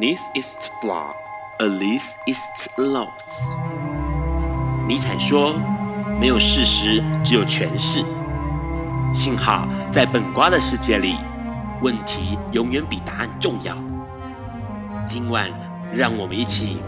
This is flaw, a least it's loss。尼采说：“没有事实，只有诠释。”幸好在本瓜的世界里，问题永远比答案重要。今晚，让我们一起。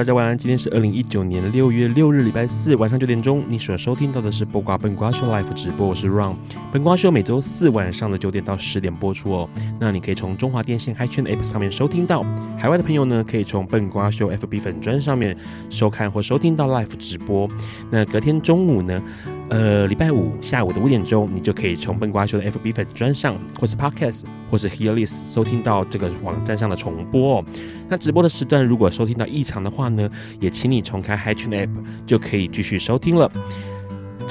大家晚安。今天是二零一九年六月六日，礼拜四晚上九点钟。你所收听到的是播瓜笨瓜秀 Live 直播，我是 Ron。笨瓜秀每周四晚上的九点到十点播出哦。那你可以从中华电信 Hi 圈的 App 上面收听到。海外的朋友呢，可以从笨瓜秀 FB 粉砖上面收看或收听到 Live 直播。那隔天中午呢，呃，礼拜五下午的五点钟，你就可以从笨瓜秀的 FB 粉专上，或是 Podcast，或是 Hearlist 收听到这个网站上的重播哦。那直播的时段如果收听到异常的话呢，也请你重开 HiTune App，就可以继续收听了。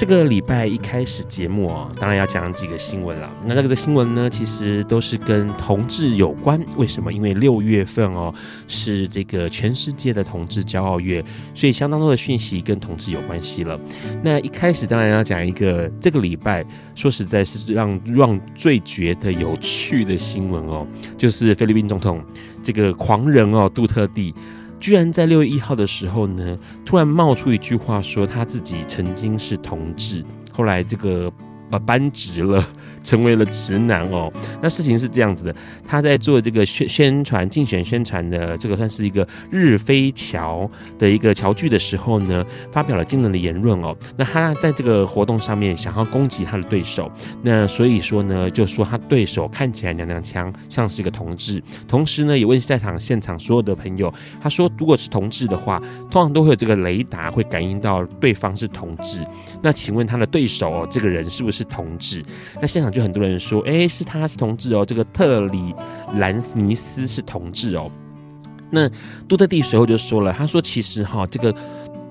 这个礼拜一开始节目哦，当然要讲几个新闻了。那这个新闻呢，其实都是跟同志有关。为什么？因为六月份哦，是这个全世界的同志骄傲月，所以相当多的讯息跟同志有关系了。那一开始当然要讲一个这个礼拜，说实在是让让最觉得有趣的新闻哦，就是菲律宾总统这个狂人哦，杜特地。居然在六月一号的时候呢，突然冒出一句话说他自己曾经是同志，后来这个呃扳直了。成为了直男哦，那事情是这样子的，他在做这个宣宣传、竞选宣传的这个算是一个日飞桥的一个桥剧的时候呢，发表了惊人的言论哦。那他在这个活动上面想要攻击他的对手，那所以说呢，就说他对手看起来娘娘腔，像是一个同志。同时呢，也问在场现场所有的朋友，他说如果是同志的话，通常都会有这个雷达会感应到对方是同志。那请问他的对手哦，这个人是不是同志？那现场。就很多人说，哎，是他是同志哦，这个特里兰尼斯是同志哦。那杜特蒂随后就说了，他说其实哈，这个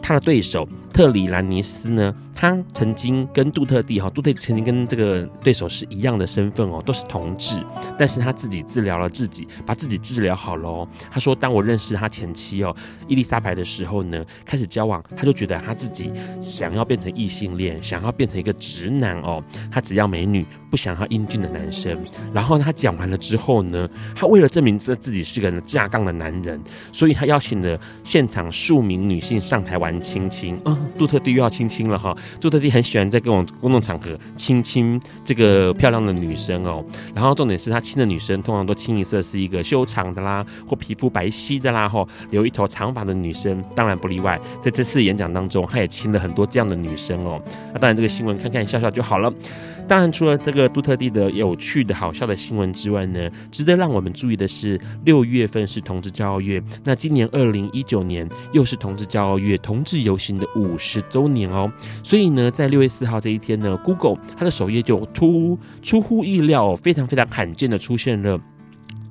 他的对手特里兰尼斯呢。他曾经跟杜特地哈，杜特曾经跟这个对手是一样的身份哦，都是同志，但是他自己治疗了自己，把自己治疗好了。他说，当我认识他前妻哦，伊丽莎白的时候呢，开始交往，他就觉得他自己想要变成异性恋，想要变成一个直男哦，他只要美女，不想要英俊的男生。然后他讲完了之后呢，他为了证明自自己是个架杠的男人，所以他邀请了现场数名女性上台玩亲亲，嗯，杜特地又要亲亲了哈。杜特地很喜欢在各种公众场合亲亲这个漂亮的女生哦，然后重点是他亲的女生通常都清一色是一个修长的啦，或皮肤白皙的啦，或留一头长发的女生，当然不例外。在这次演讲当中，他也亲了很多这样的女生哦。那当然，这个新闻看看笑笑就好了。当然，除了这个杜特地的有趣的好笑的新闻之外呢，值得让我们注意的是，六月份是同志骄傲月。那今年二零一九年又是同志骄傲月，同志游行的五十周年哦。所以所以呢，在六月四号这一天呢，Google 它的首页就突出乎意料，非常非常罕见的出现了。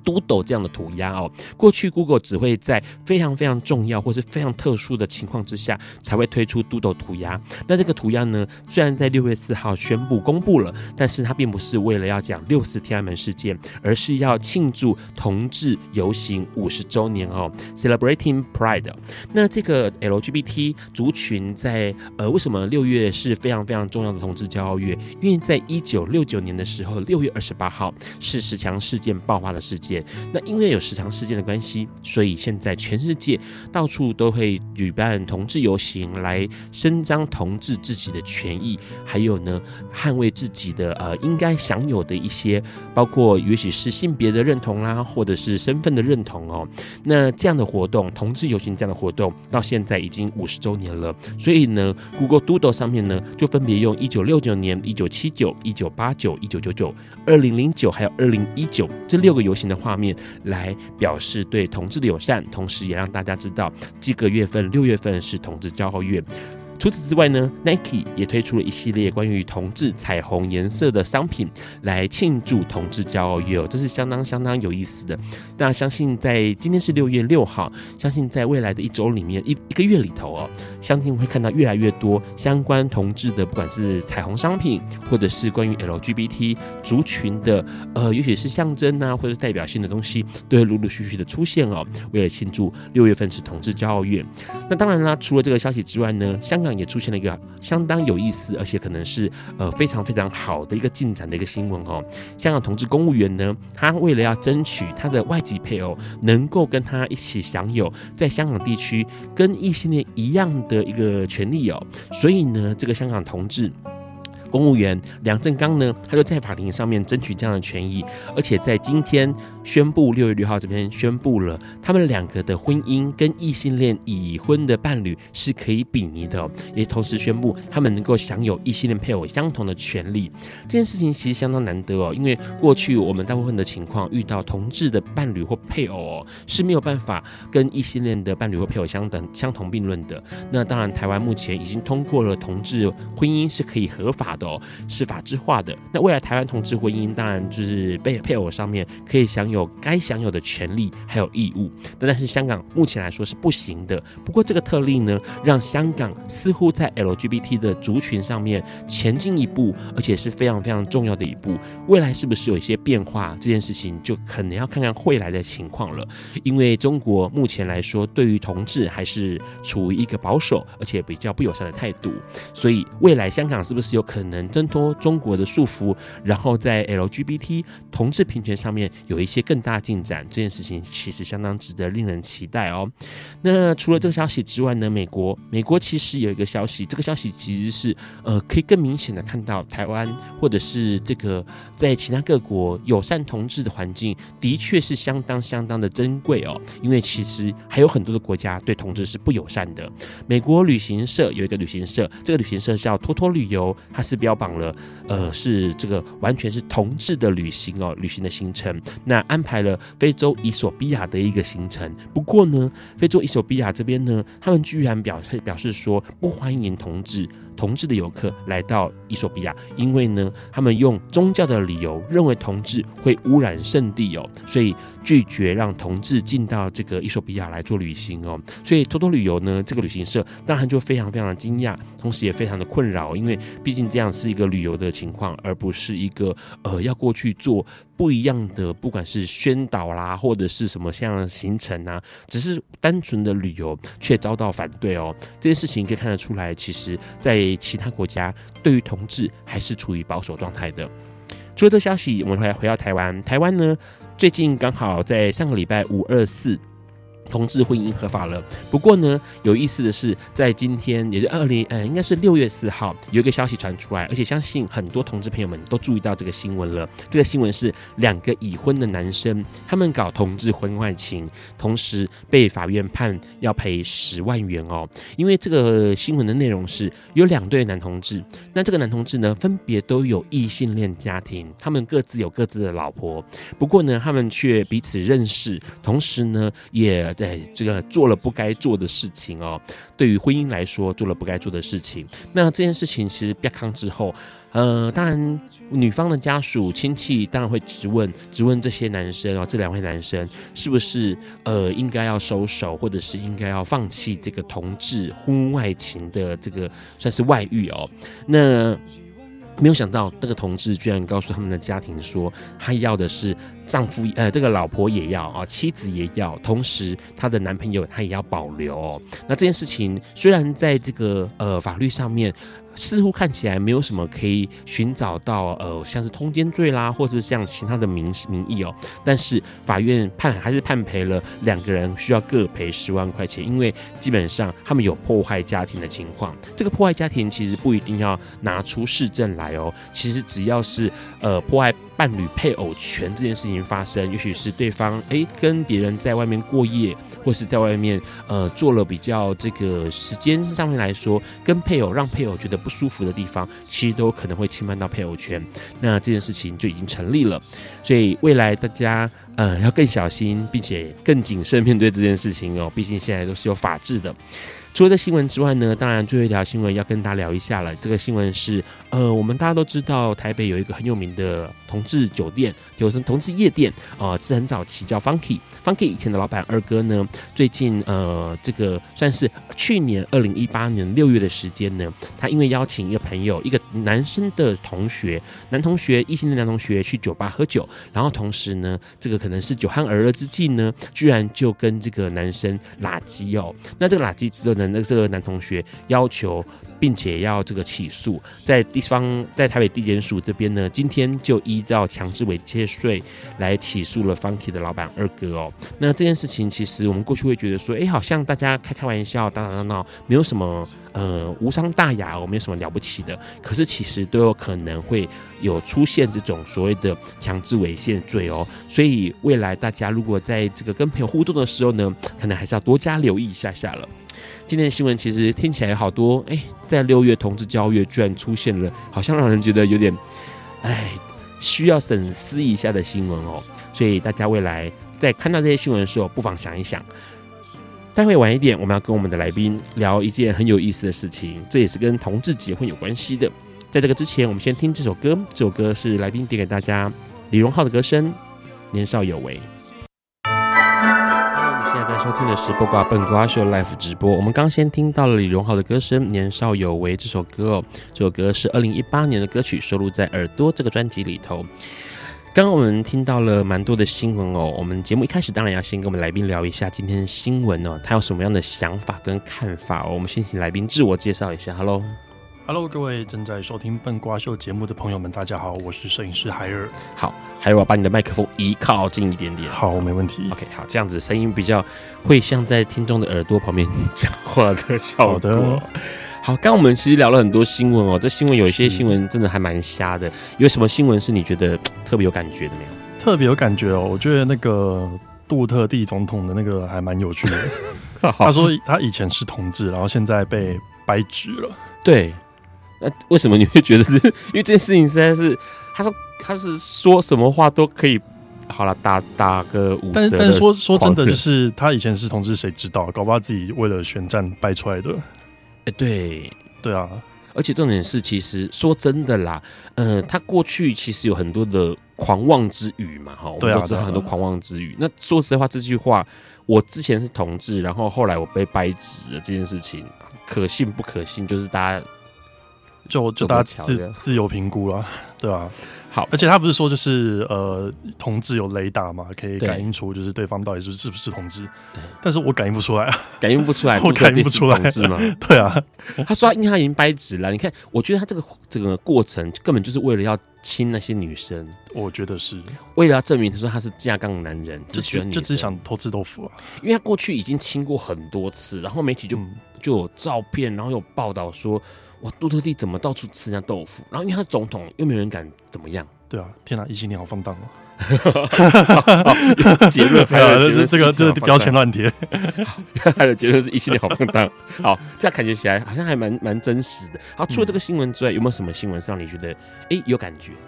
Doodle 这样的涂鸦哦，过去 Google 只会在非常非常重要或是非常特殊的情况之下才会推出 Doodle 涂鸦。那这个涂鸦呢，虽然在六月四号宣布公布了，但是它并不是为了要讲六四天安门事件，而是要庆祝同志游行五十周年哦，Celebrating Pride。那这个 LGBT 族群在呃，为什么六月是非常非常重要的同志骄傲月？因为在一九六九年的时候，六月二十八号是十强事件爆发的事件。那因为有时长事件的关系，所以现在全世界到处都会举办同志游行，来伸张同志自己的权益，还有呢，捍卫自己的呃应该享有的一些，包括也许是性别的认同啦，或者是身份的认同哦。那这样的活动，同志游行这样的活动，到现在已经五十周年了。所以呢，Google Doodle 上面呢，就分别用一九六九年、一九七九、一九八九、一九九九、二零零九还有二零一九这六个游行的。画面来表示对同志的友善，同时也让大家知道这个月份六月份是同志骄傲月。除此之外呢，Nike 也推出了一系列关于同志彩虹颜色的商品，来庆祝同志骄傲月哦，这是相当相当有意思的。那相信在今天是六月六号，相信在未来的一周里面，一一个月里头哦，相信会看到越来越多相关同志的，不管是彩虹商品，或者是关于 LGBT 族群的，呃，也许是象征啊，或者代表性的东西，都会陆陆续续的出现哦。为了庆祝六月份是同志骄傲月，那当然啦，除了这个消息之外呢，香港也出现了一个相当有意思，而且可能是呃非常非常好的一个进展的一个新闻哦。香港同志公务员呢，他为了要争取他的外籍配偶能够跟他一起享有在香港地区跟异性恋一样的一个权利哦，所以呢，这个香港同志。公务员梁振刚呢，他就在法庭上面争取这样的权益，而且在今天宣布六月六号这边宣布了，他们两个的婚姻跟异性恋已婚的伴侣是可以比拟的，也同时宣布他们能够享有异性恋配偶相同的权利。这件事情其实相当难得哦，因为过去我们大部分的情况遇到同志的伴侣或配偶哦是没有办法跟异性恋的伴侣或配偶相等相同并论的。那当然，台湾目前已经通过了同志婚姻是可以合法的。哦是法制化的，那未来台湾同志婚姻当然就是被配偶上面可以享有有该享有的权利还有义务，但是香港目前来说是不行的。不过这个特例呢，让香港似乎在 LGBT 的族群上面前进一步，而且是非常非常重要的一步。未来是不是有一些变化，这件事情就可能要看看未来的情况了。因为中国目前来说对于同志还是处于一个保守而且比较不友善的态度，所以未来香港是不是有可能能挣脱中国的束缚，然后在 LGBT 同志平权上面有一些更大进展，这件事情其实相当值得令人期待哦。那除了这个消息之外呢，美国美国其实有一个消息，这个消息其实是呃可以更明显的看到台湾或者是这个在其他各国友善同志的环境的确是相当相当的珍贵哦，因为其实还有很多的国家对同志是不友善的。美国旅行社有一个旅行社，这个旅行社叫托托旅游，它是标榜了，呃，是这个完全是同志的旅行哦，旅行的行程。那安排了非洲伊索比亚的一个行程。不过呢，非洲伊索比亚这边呢，他们居然表示表示说不欢迎同志。同志的游客来到伊索比亚，因为呢，他们用宗教的理由认为同志会污染圣地哦，所以拒绝让同志进到这个伊索比亚来做旅行哦。所以偷偷旅游呢，这个旅行社当然就非常非常的惊讶，同时也非常的困扰，因为毕竟这样是一个旅游的情况，而不是一个呃要过去做。不一样的，不管是宣导啦，或者是什么像行程啊，只是单纯的旅游，却遭到反对哦。这件事情可以看得出来，其实，在其他国家，对于同志还是处于保守状态的。除了这消息，我们回回到台湾，台湾呢，最近刚好在上个礼拜五二四。同志婚姻合法了。不过呢，有意思的是，在今天，也是二零，呃，应该是六月四号，有一个消息传出来，而且相信很多同志朋友们都注意到这个新闻了。这个新闻是两个已婚的男生，他们搞同志婚外情，同时被法院判要赔十万元哦。因为这个新闻的内容是有两对男同志，那这个男同志呢，分别都有异性恋家庭，他们各自有各自的老婆，不过呢，他们却彼此认识，同时呢，也。对，这个做了不该做的事情哦。对于婚姻来说，做了不该做的事情。那这件事情其实曝光之后，呃，当然女方的家属亲戚当然会质问，质问这些男生哦，这两位男生是不是呃应该要收手，或者是应该要放弃这个同志婚外情的这个算是外遇哦。那。没有想到，这个同志居然告诉他们的家庭说，他要的是丈夫，呃，这个老婆也要啊，妻子也要，同时他的男朋友他也要保留。那这件事情虽然在这个呃法律上面。似乎看起来没有什么可以寻找到，呃，像是通奸罪啦，或者是像其他的名名义哦。但是法院判还是判赔了两个人，需要各赔十万块钱，因为基本上他们有破坏家庭的情况。这个破坏家庭其实不一定要拿出事证来哦，其实只要是呃破坏伴侣配偶权这件事情发生，也许是对方诶跟别人在外面过夜。或是在外面，呃，做了比较这个时间上面来说，跟配偶让配偶觉得不舒服的地方，其实都可能会侵犯到配偶权。那这件事情就已经成立了，所以未来大家呃要更小心，并且更谨慎面对这件事情哦。毕竟现在都是有法治的。除了这新闻之外呢，当然最后一条新闻要跟大家聊一下了。这个新闻是，呃，我们大家都知道，台北有一个很有名的同志酒店，有同同志夜店啊，呃，是很早期叫 Funky。Funky 以前的老板二哥呢，最近呃，这个算是去年二零一八年六月的时间呢，他因为邀请一个朋友，一个男生的同学，男同学，异性的男同学去酒吧喝酒，然后同时呢，这个可能是酒酣耳热之际呢，居然就跟这个男生拉鸡哦，那这个拉鸡之后呢？那这个男同学要求，并且要这个起诉，在地方在台北地检署这边呢，今天就依依照强制猥亵罪来起诉了 Funky 的老板二哥哦。那这件事情其实我们过去会觉得说，哎，好像大家开开玩笑，打打闹闹，没有什么呃无伤大雅哦，没有什么了不起的。可是其实都有可能会有出现这种所谓的强制猥亵罪哦。所以未来大家如果在这个跟朋友互动的时候呢，可能还是要多加留意一下下了。今天的新闻其实听起来好多，哎，在六月同志交月居然出现了，好像让人觉得有点，哎，需要审思一下的新闻哦。所以大家未来在看到这些新闻的时候，不妨想一想。待会晚一点，我们要跟我们的来宾聊一件很有意思的事情，这也是跟同志结婚有关系的。在这个之前，我们先听这首歌，这首歌是来宾点给大家，李荣浩的歌声《年少有为》。收听的是不瓜笨瓜秀 Live 直播。我们刚先听到了李荣浩的歌声《年少有为》这首歌哦，这首歌是二零一八年的歌曲，收录在《耳朵》这个专辑里头。刚刚我们听到了蛮多的新闻哦。我们节目一开始当然要先跟我们来宾聊一下今天的新闻哦，他有什么样的想法跟看法哦。我们先请来宾自我介绍一下，Hello。Hello，各位正在收听笨瓜秀节目的朋友们，大家好，我是摄影师海尔。好，海尔，我把你的麦克风移靠近一点点。好，没问题。OK，好，这样子声音比较会像在听众的耳朵旁边讲话的效果。好的。好，刚刚我们其实聊了很多新闻哦，这新闻有一些新闻真的还蛮瞎的。有什么新闻是你觉得特别有感觉的没有？特别有感觉哦，我觉得那个杜特地总统的那个还蛮有趣的。他说他以前是同志，然后现在被掰直了。对。那为什么你会觉得是？因为这件事情实在是，他说他是说什么话都可以，好了，打打个五折。但是但是说说真的，就是他以前是同志，谁知道？搞不好自己为了选战掰出来的。哎，对对啊，而且重点是，其实说真的啦，呃，他过去其实有很多的狂妄之语嘛，哈，我们都知道很多狂妄之语。那说实话，这句话我之前是同志，然后后来我被掰直了，这件事情可信不可信？就是大家。就就大家自自由评估了，对啊。好，而且他不是说就是呃，同志有雷达嘛，可以感应出就是对方到底是是不是同志。对，但是我感应不出来啊，感应不出来，我感应不出来，是吗？对啊。他说，因为他已经掰直了。你看，我觉得他这个这个过程根本就是为了要亲那些女生。我觉得是为了要证明他说他是架杠男人，只喜欢女，就只想偷吃豆腐啊。因为他过去已经亲过很多次，然后媒体就就有照片，然后有报道说。哇，杜特地怎么到处吃人家豆腐？然后因为他总统，又没有人敢怎么样。对啊，天哪，异性恋好放荡哦！结论 还有这这个这个标签乱贴，他的结论是异性恋好放荡。好，这样感觉起来好像还蛮蛮真实的。好，除了这个新闻之外，有没有什么新闻是让你觉得哎有感觉的？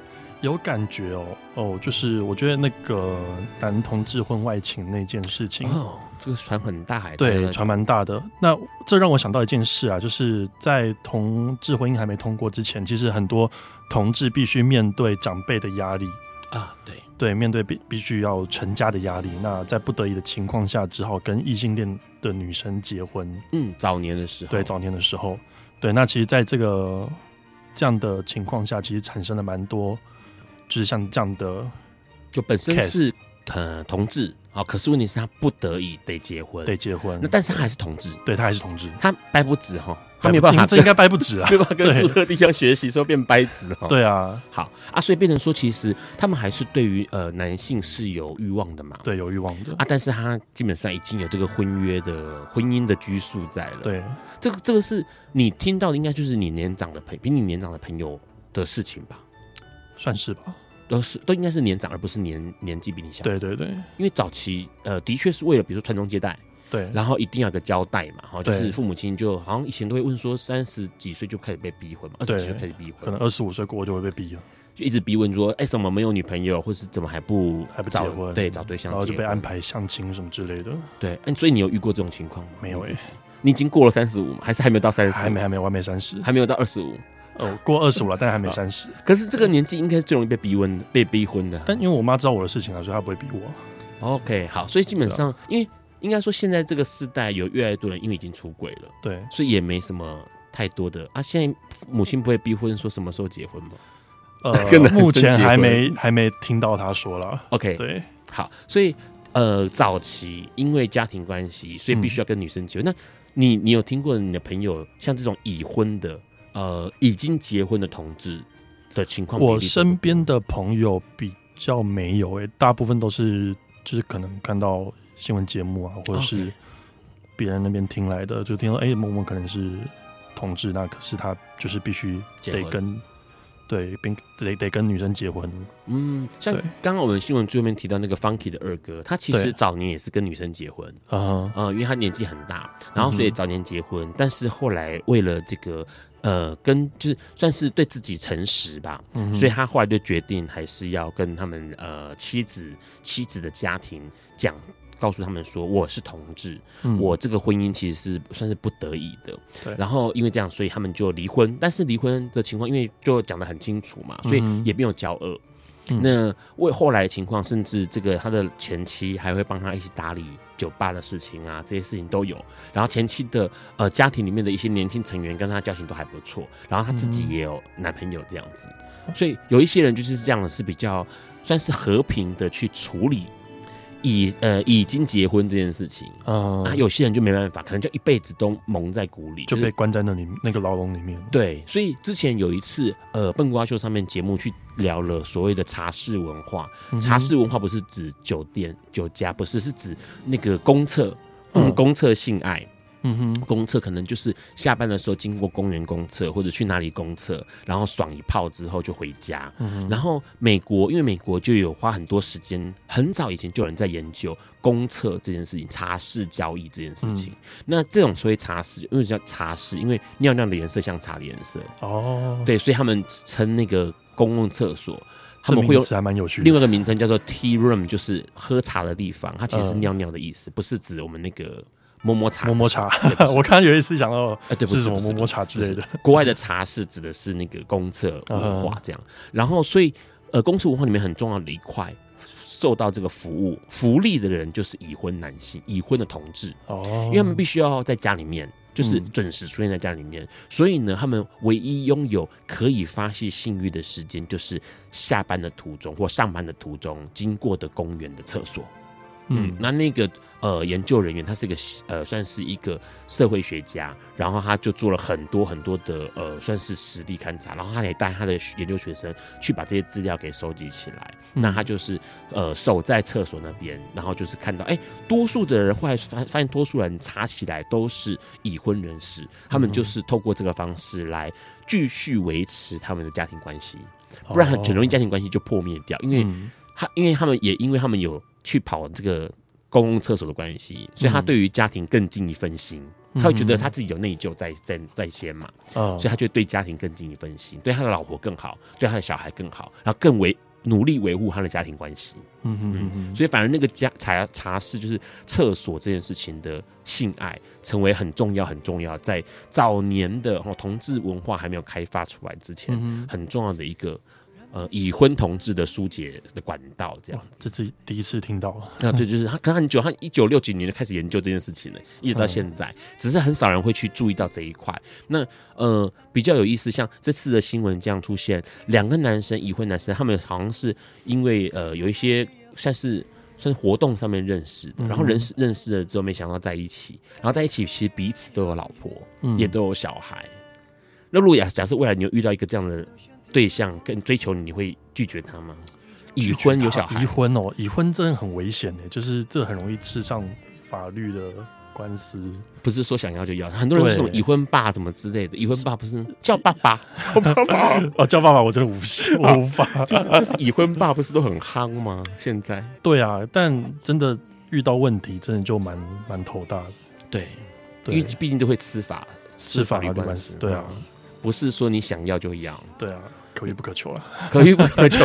有感觉哦哦，就是我觉得那个男同志婚外情那件事情哦，这个船很大，对，船蛮大的。那这让我想到一件事啊，就是在同志婚姻还没通过之前，其实很多同志必须面对长辈的压力啊，对对，面对必必须要成家的压力。那在不得已的情况下，只好跟异性恋的女生结婚。嗯，早年的时候，对，早年的时候，对。那其实，在这个这样的情况下，其实产生了蛮多。就是像这样的，就本身是呃同志啊，可是问题是他不得已得结婚，得结婚。那但是他还是同志，对他还是同志，他掰不直哈，他没有办法，这应该掰不直啊，没办法跟杜特地要学习说变掰直哈。对啊，好啊，所以变成说，其实他们还是对于呃男性是有欲望的嘛，对，有欲望的。啊，但是他基本上已经有这个婚约的婚姻的拘束在了。对，这个这个是你听到的，应该就是你年长的朋比你年长的朋友的事情吧。算是吧，都是都应该是年长，而不是年年纪比你小。对对对，因为早期呃，的确是为了比如说传宗接代，对，然后一定要有个交代嘛，哈，就是父母亲就好像以前都会问说，三十几岁就开始被逼婚嘛，二十几岁开始逼婚，可能二十五岁过就会被逼了，就一直逼问说，哎，怎么没有女朋友，或是怎么还不还不结婚？对，找对象，然后就被安排相亲什么之类的。对，哎，所以你有遇过这种情况吗？没有哎，你已经过了三十五吗？还是还没有到三十？还没，还没，我还没三十，还没有到二十五。哦，过二十五了，但还没三十。可是这个年纪应该是最容易被逼婚的，被逼婚的。但因为我妈知道我的事情啊，所以她不会逼我。OK，好，所以基本上，因为应该说现在这个时代有越来越多人因为已经出轨了，对，所以也没什么太多的啊。现在母亲不会逼婚，说什么时候结婚吗？呃，目前还没还没听到他说了。OK，对，好，所以呃，早期因为家庭关系，所以必须要跟女生结婚。嗯、那你你有听过你的朋友像这种已婚的？呃，已经结婚的同志的情况，我身边的朋友比较没有诶、欸，大部分都是就是可能看到新闻节目啊，或者是别人那边听来的，就听说哎，某某可能是同志，那可是他就是必须得跟。对，并得得跟女生结婚。嗯，像刚刚我们新闻最后面提到那个 Funky 的二哥，他其实早年也是跟女生结婚啊，呃，因为他年纪很大，然后所以早年结婚，嗯、但是后来为了这个呃，跟就是算是对自己诚实吧，嗯、所以他后来就决定还是要跟他们呃妻子妻子的家庭讲。告诉他们说我是同志，嗯、我这个婚姻其实是算是不得已的。对，然后因为这样，所以他们就离婚。但是离婚的情况，因为就讲的很清楚嘛，所以也没有交恶。嗯、那为后来的情况，甚至这个他的前妻还会帮他一起打理酒吧的事情啊，这些事情都有。然后前妻的呃家庭里面的一些年轻成员跟他交情都还不错，然后他自己也有男朋友这样子。嗯、所以有一些人就是这样的，是比较算是和平的去处理。已呃已经结婚这件事情，嗯、啊，有些人就没办法，可能就一辈子都蒙在鼓里，就被关在那里那个牢笼里面。对，所以之前有一次，呃，笨瓜秀上面节目去聊了所谓的茶室文化。嗯、茶室文化不是指酒店酒家，不是，是指那个公厕，嗯，公厕性爱。嗯哼，公厕可能就是下班的时候经过公园公厕，或者去哪里公厕，然后爽一泡之后就回家。嗯哼，然后美国因为美国就有花很多时间，很早以前就有人在研究公厕这件事情，茶室交易这件事情。嗯、那这种所谓茶室，因为叫茶室，因为尿尿的颜色像茶的颜色。哦，对，所以他们称那个公共厕所，他们会有还蛮有趣。另外一个名称叫做 tea room，就是喝茶的地方。它其实是尿尿的意思，不是指我们那个。摸摸茶，摸摸茶。我刚刚有一次想到，哎，对，不是什么摸摸茶之类的。国外的茶是指的是那个公厕文化这样。然后，所以，呃，公厕文化里面很重要的一块，受到这个服务福利的人就是已婚男性、已婚的同志哦，因为他们必须要在家里面，就是准时出现在家里面。所以呢，他们唯一拥有可以发泄性欲的时间，就是下班的途中或上班的途中经过的公园的厕所。嗯，那那个呃研究人员，他是一个呃算是一个社会学家，然后他就做了很多很多的呃算是实地勘察，然后他也带他的研究学生去把这些资料给收集起来。嗯、那他就是呃守在厕所那边，然后就是看到哎、欸，多数的人后来发发现，多数人查起来都是已婚人士，他们就是透过这个方式来继续维持他们的家庭关系，不然很容易家庭关系就破灭掉，因为他因为他们也因为他们有。去跑这个公共厕所的关系，所以他对于家庭更尽一份心。嗯、他会觉得他自己有内疚在在在先嘛，哦、所以他就对家庭更尽一份心，对他的老婆更好，对他的小孩更好，然后更为努力维护他的家庭关系。嗯嗯嗯嗯，所以反而那个家茶茶室就是厕所这件事情的性爱，成为很重要很重要，在早年的哦同志文化还没有开发出来之前，嗯、很重要的一个。呃，已婚同志的疏解的管道，这样，这是第一次听到了。啊，对，就是他，可能很久，他一九六几年就开始研究这件事情了，一直到现在，只是很少人会去注意到这一块。那呃，比较有意思，像这次的新闻这样出现，两个男生，已婚男生，他们好像是因为呃有一些算是算是活动上面认识的，然后认识认识了之后，没想到在一起，然后在一起其实彼此都有老婆，嗯，也都有小孩。那如果假假设未来你有遇到一个这样的。对象跟追求你，你会拒绝他吗？已婚有小孩，已婚哦，已婚真的很危险的，就是这很容易吃上法律的官司。不是说想要就要，很多人说什么已婚爸怎么之类的，已婚爸不是叫爸爸，叫爸爸 哦，叫爸爸我真的无心 无法，就是就是已婚爸不是都很夯吗？现在对啊，但真的遇到问题，真的就蛮蛮头大的。对，因为毕竟都会吃法吃法律官司，对啊。不是说你想要就要，对啊，可遇不可求了，可遇不可求，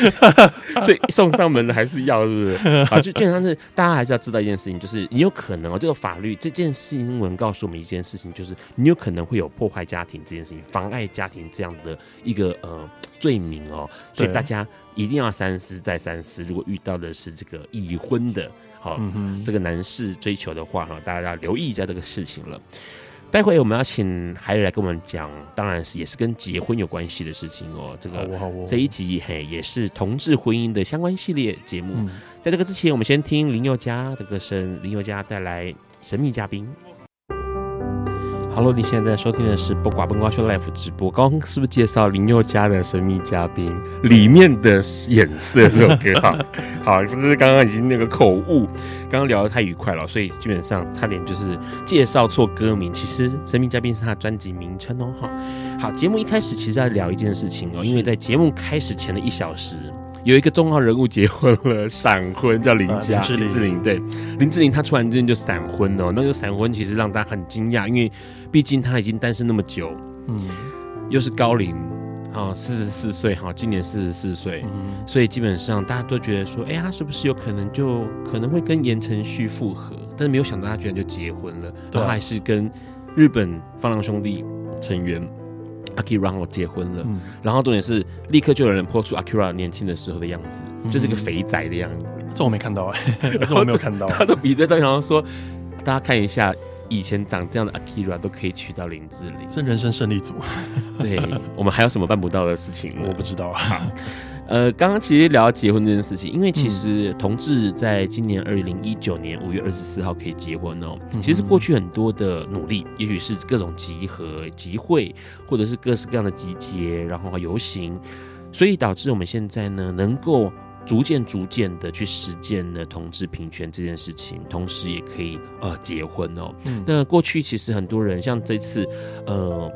所以送上门的还是要，是不是？啊，就基本上是大家还是要知道一件事情，就是你有可能哦，这个法律这件新闻告诉我们一件事情，就是你有可能会有破坏家庭这件事情，妨碍家庭这样的一个呃罪名哦，所以大家一定要三思再三思。如果遇到的是这个已婚的，好、这个男士追求的话哈，大家要留意一下这个事情了。待会我们要请海瑞来跟我们讲，当然是也是跟结婚有关系的事情哦。这个这一集嘿也是同志婚姻的相关系列节目。在这个之前，我们先听林宥嘉的歌声，林宥嘉带来神秘嘉宾。Hello，你现在在收听的是《不瓜不瓜秀》Live 直播。刚刚是不是介绍林宥嘉的神秘嘉宾里面的眼色这首歌？哈，好，不是刚刚已经那个口误，刚刚聊得太愉快了，所以基本上差点就是介绍错歌名。其实神秘嘉宾是他的专辑名称哦。哈，好，节目一开始其实要聊一件事情哦，因为在节目开始前的一小时。有一个重要人物结婚了，闪婚叫林家、啊、林志玲，对，林志玲她突然之间就闪婚了，那个闪婚其实让大家很惊讶，因为毕竟她已经单身那么久，嗯，又是高龄，啊，四十四岁，哈，今年四十四岁，所以基本上大家都觉得说，哎、欸，她是不是有可能就可能会跟言承旭复合？但是没有想到她居然就结婚了，她还是跟日本放浪兄弟成员。Akira 我结婚了，嗯、然后重点是立刻就有人 po 出 Akira 年轻的时候的样子，嗯、就是个肥仔的样子。这我没看到哎、欸，这我没有看到。他都比在这，然后说大家看一下，以前长这样的 Akira 都可以娶到林志玲，这人生胜利组。对，我们还有什么办不到的事情？我不知道啊。呃，刚刚其实聊到结婚这件事情，因为其实同志在今年二零一九年五月二十四号可以结婚哦。其实过去很多的努力，也许是各种集合、集会，或者是各式各样的集结，然后游行，所以导致我们现在呢，能够逐渐、逐渐的去实践了同志平权这件事情，同时也可以呃结婚哦。那过去其实很多人，像这次呃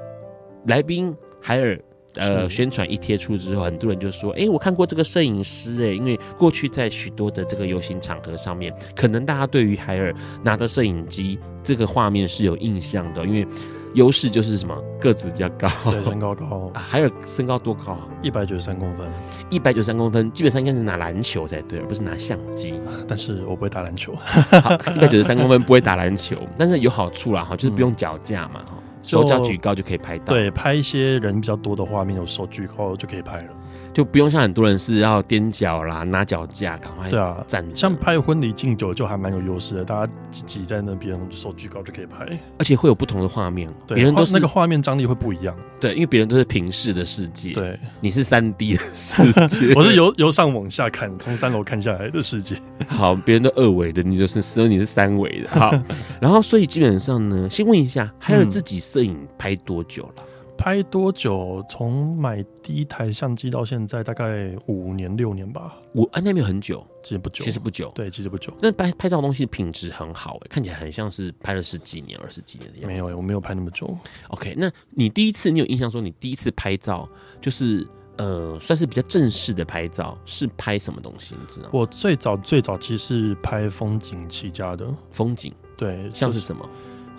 来宾海尔。呃，宣传一贴出之后，很多人就说：“哎、欸，我看过这个摄影师。”哎，因为过去在许多的这个游行场合上面，可能大家对于海尔拿着摄影机这个画面是有印象的，因为优势就是什么个子比较高，对，身高高。啊、海尔身高多高啊？一百九十三公分。一百九十三公分，基本上应该是拿篮球才对，而不是拿相机。但是我不会打篮球。好，一百九十三公分不会打篮球，但是有好处啦，哈，就是不用脚架嘛，哈。手脚举高就可以拍到，对，拍一些人比较多的画面，有手举高就可以拍了。就不用像很多人是要踮脚啦，拿脚架赶快。对啊，站像拍婚礼敬酒就还蛮有优势的，大家挤在那边，手举高就可以拍，而且会有不同的画面。别人都是那个画面张力会不一样。对，因为别人都是平视的世界，对，你是三 D 的世界，我是由由上往下看，从三楼看下来的世界。好，别人都二维的，你就是所以你是三维的。好，然后所以基本上呢，先问一下，还有自己摄影拍多久了？拍多久？从买第一台相机到现在，大概五年六年吧。我啊，那没有很久，其实不久，其实不久。对，其实不久。那拍拍照东西品质很好，哎，看起来很像是拍了十几年、二十几年的样子。没有，我没有拍那么久。OK，那你第一次，你有印象说你第一次拍照，就是呃，算是比较正式的拍照，是拍什么东西？你知道？我最早最早其实是拍风景起家的，风景。对，像是什么？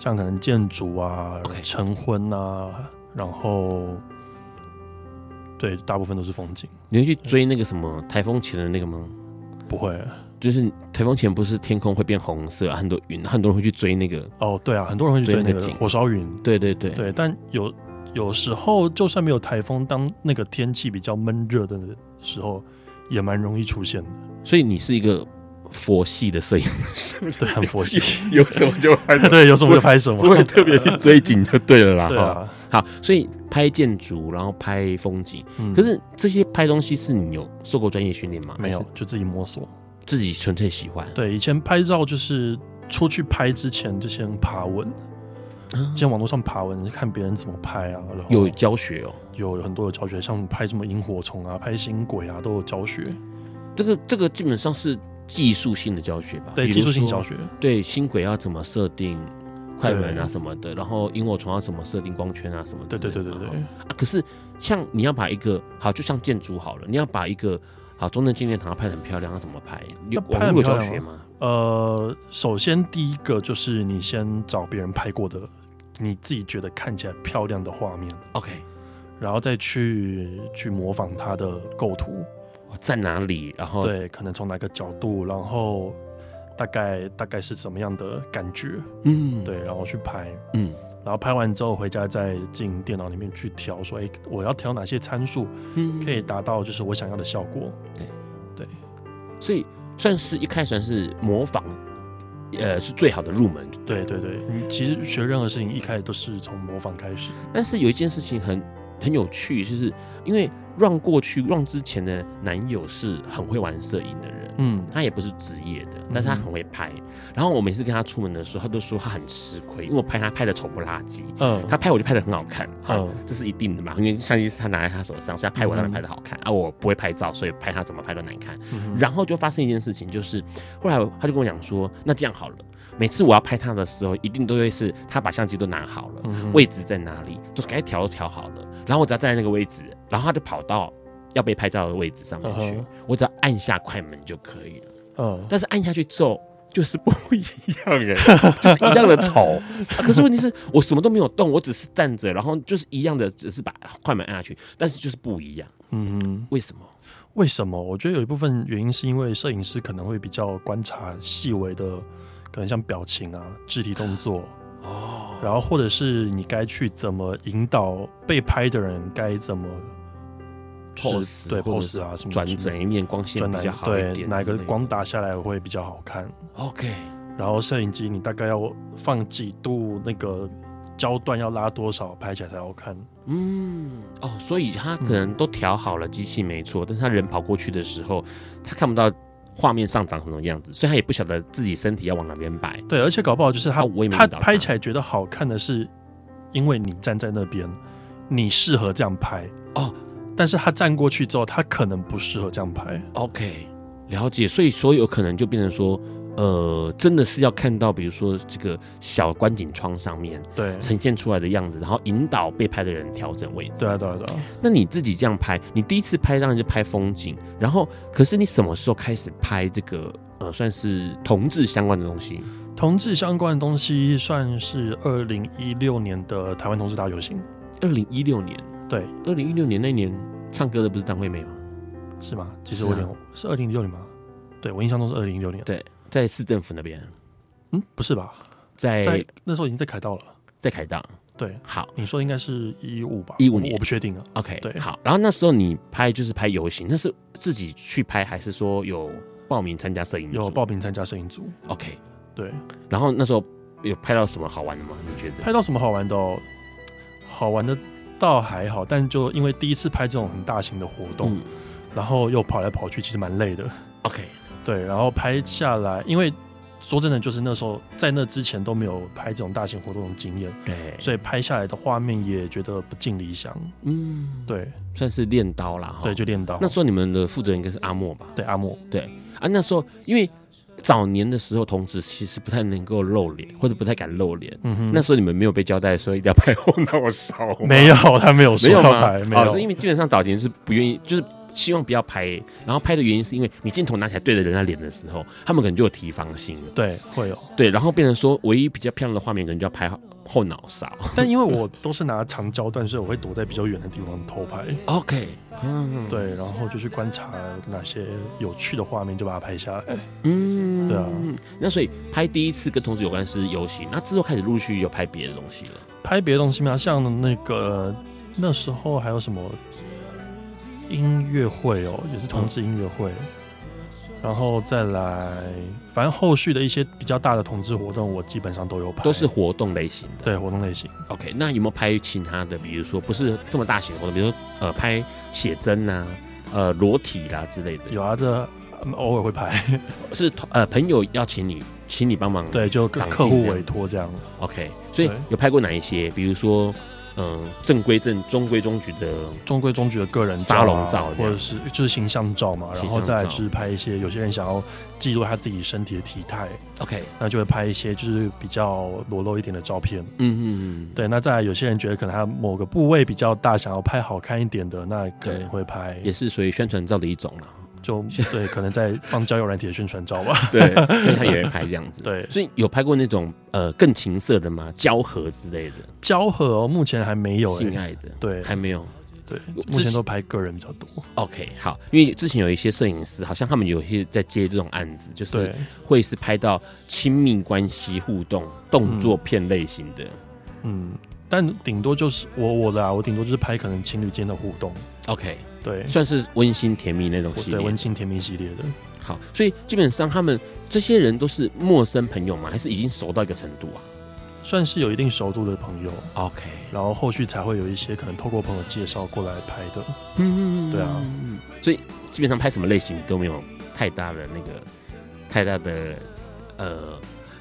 像可能建筑啊，成婚啊。然后，对，大部分都是风景。你会去追那个什么台风前的那个吗？不会，就是台风前不是天空会变红色，很多云，很多人会去追那个。哦，对啊，很多人会去追那个火烧云。对对对对，但有有时候就算没有台风，当那个天气比较闷热的时候，也蛮容易出现的。所以你是一个。佛系的摄影师，对，很佛系，有什么就拍什么，对，有什么就拍什么，不会 特别去追景就对了啦。对啊，好，所以拍建筑，然后拍风景，嗯，可是这些拍东西是你有受过专业训练吗？没有，就自己摸索，自己纯粹喜欢。对，以前拍照就是出去拍之前就先爬文，先网络上爬文，看别人怎么拍啊。然后有教学哦，有很多有教学，像拍什么萤火虫啊，拍星轨啊，都有教学。这个这个基本上是。技术性的教学吧，对，技术性教学，对，新轨要怎么设定快门啊什么的，然后萤火虫要怎么设定光圈啊什么的，对对对对对。啊，可是像你要把一个好，就像建筑好了，你要把一个好中正纪念堂要拍很漂亮，要怎么拍？有拍过教学吗？呃，首先第一个就是你先找别人拍过的，你自己觉得看起来漂亮的画面，OK。然后再去去模仿它的构图，在哪里，然后对，可能从哪个角度，然后大概大概是怎么样的感觉，嗯，对，然后去拍，嗯，然后拍完之后回家再进电脑里面去调，说，哎，我要调哪些参数，嗯，可以达到就是我想要的效果，对，对，所以算是一开始算是模仿。呃，是最好的入门。对对对，你其实学任何事情一开始都是从模仿开始。但是有一件事情很很有趣，就是因为 Run 过去 Run 之前的男友是很会玩摄影的人。嗯，他也不是职业的，但是他很会拍。嗯、然后我每次跟他出门的时候，他都说他很吃亏，因为我拍他拍的丑不拉几。嗯，他拍我就拍的很好看。嗯，这是一定的嘛，因为相机是他拿在他手上，所以他拍我当然拍的好看。嗯、啊，我不会拍照，所以拍他怎么拍都难看。嗯、然后就发生一件事情，就是后来他就跟我讲说，那这样好了，每次我要拍他的时候，一定都会是他把相机都拿好了，嗯、位置在哪里，都该调都调好了，然后我只要站在那个位置，然后他就跑到。要被拍照的位置上面去，uh huh. 我只要按下快门就可以了。嗯、uh，huh. 但是按下去之后就是不一样人，就是一样的丑、啊。可是问题是我什么都没有动，我只是站着，然后就是一样的，只是把快门按下去，但是就是不一样。嗯哼，为什么？为什么？我觉得有一部分原因是因为摄影师可能会比较观察细微的，可能像表情啊、肢体动作哦，oh. 然后或者是你该去怎么引导被拍的人该怎么。pose 对 pose 啊，什么转整一面光线比较好对，哪个光打下来会比较好看？OK，然后摄影机你大概要放几度，那个焦段要拉多少，拍起来才好看。嗯，哦，所以他可能都调好了机器没错，嗯、但是他人跑过去的时候，他看不到画面上长什么样子，所以他也不晓得自己身体要往哪边摆。对，而且搞不好就是他，哦、他拍起来觉得好看的是，因为你站在那边，你适合这样拍哦。但是他站过去之后，他可能不适合这样拍。OK，了解。所以所有可能就变成说，呃，真的是要看到，比如说这个小观景窗上面对呈现出来的样子，然后引导被拍的人调整位置。对啊，对啊，对啊。那你自己这样拍，你第一次拍当然就拍风景，然后可是你什么时候开始拍这个呃，算是同志相关的东西？同志相关的东西算是二零一六年的台湾同志大游行。二零一六年。对，二零一六年那年唱歌的不是张惠妹吗？是吗？其实我有点是二零一六年吗？对，我印象中是二零一六年。对，在市政府那边。嗯，不是吧？在，在那时候已经在凯道了，在凯道。对，好，你说应该是一五吧？一五年，我不确定啊。OK，对，好。然后那时候你拍就是拍游行，那是自己去拍还是说有报名参加摄影组？有报名参加摄影组。OK，对。然后那时候有拍到什么好玩的吗？你觉得？拍到什么好玩的哦？好玩的。倒还好，但就因为第一次拍这种很大型的活动，嗯、然后又跑来跑去，其实蛮累的。OK，对，然后拍下来，因为说真的，就是那时候在那之前都没有拍这种大型活动的经验，对，所以拍下来的画面也觉得不尽理想。嗯，对，算是练刀啦。对，就练刀。那时候你们的负责人应该是阿莫吧？对，阿莫。对啊，那时候因为。早年的时候，同志其实不太能够露脸，或者不太敢露脸。嗯哼，那时候你们没有被交代说一定要拍后脑勺，没有，他没有说要拍，没有，因为基本上早年是不愿意，就是希望不要拍。然后拍的原因是因为你镜头拿起来对着人家脸的时候，他们可能就有提防心。对，会有。对，然后变成说唯一比较漂亮的画面，可能就要拍后脑勺。但因为我都是拿长焦段，所以我会躲在比较远的地方偷拍。OK。嗯，对，然后就去观察哪些有趣的画面，就把它拍下来。嗯，对啊。那所以拍第一次跟同志有关是游戏，那之后开始陆续有拍别的东西了。拍别的东西吗？像那个那时候还有什么音乐会哦，也是同志音乐会。嗯然后再来，反正后续的一些比较大的同志活动，我基本上都有拍，都是活动类型的。对，活动类型。OK，那有没有拍其他的？比如说不是这么大型的活动，比如说呃拍写真呐，呃裸体啦之类的。有啊，这偶尔会拍，是呃朋友邀请你，请你帮忙。对，就客户委托这样。OK，所以有拍过哪一些？比如说。嗯，正规正中规中矩的中规中矩的个人沙龙照，或者是就是形象照嘛，然后再来就是拍一些有些人想要记录他自己身体的体态，OK，那就会拍一些就是比较裸露一点的照片，嗯嗯嗯，对，那再来有些人觉得可能他某个部位比较大，想要拍好看一点的，那可能会拍，也是属于宣传照的一种了。就对，可能在放交友软体的宣传照吧。对，所以他也会拍这样子。对，所以有拍过那种呃更情色的吗？交合之类的？交合哦，目前还没有。性爱的，对，还没有。对，目前都拍个人比较多。OK，好，因为之前有一些摄影师，好像他们有一些在接这种案子，就是会是拍到亲密关系互动动作片类型的。嗯，但顶多就是我我的啊，我顶多就是拍可能情侣间的互动。OK，对，算是温馨甜蜜那种系列，对，温馨甜蜜系列的。好，所以基本上他们这些人都是陌生朋友吗？还是已经熟到一个程度啊？算是有一定熟度的朋友，OK，然后后续才会有一些可能透过朋友介绍过来拍的，嗯，对啊，所以基本上拍什么类型都没有太大的那个太大的呃，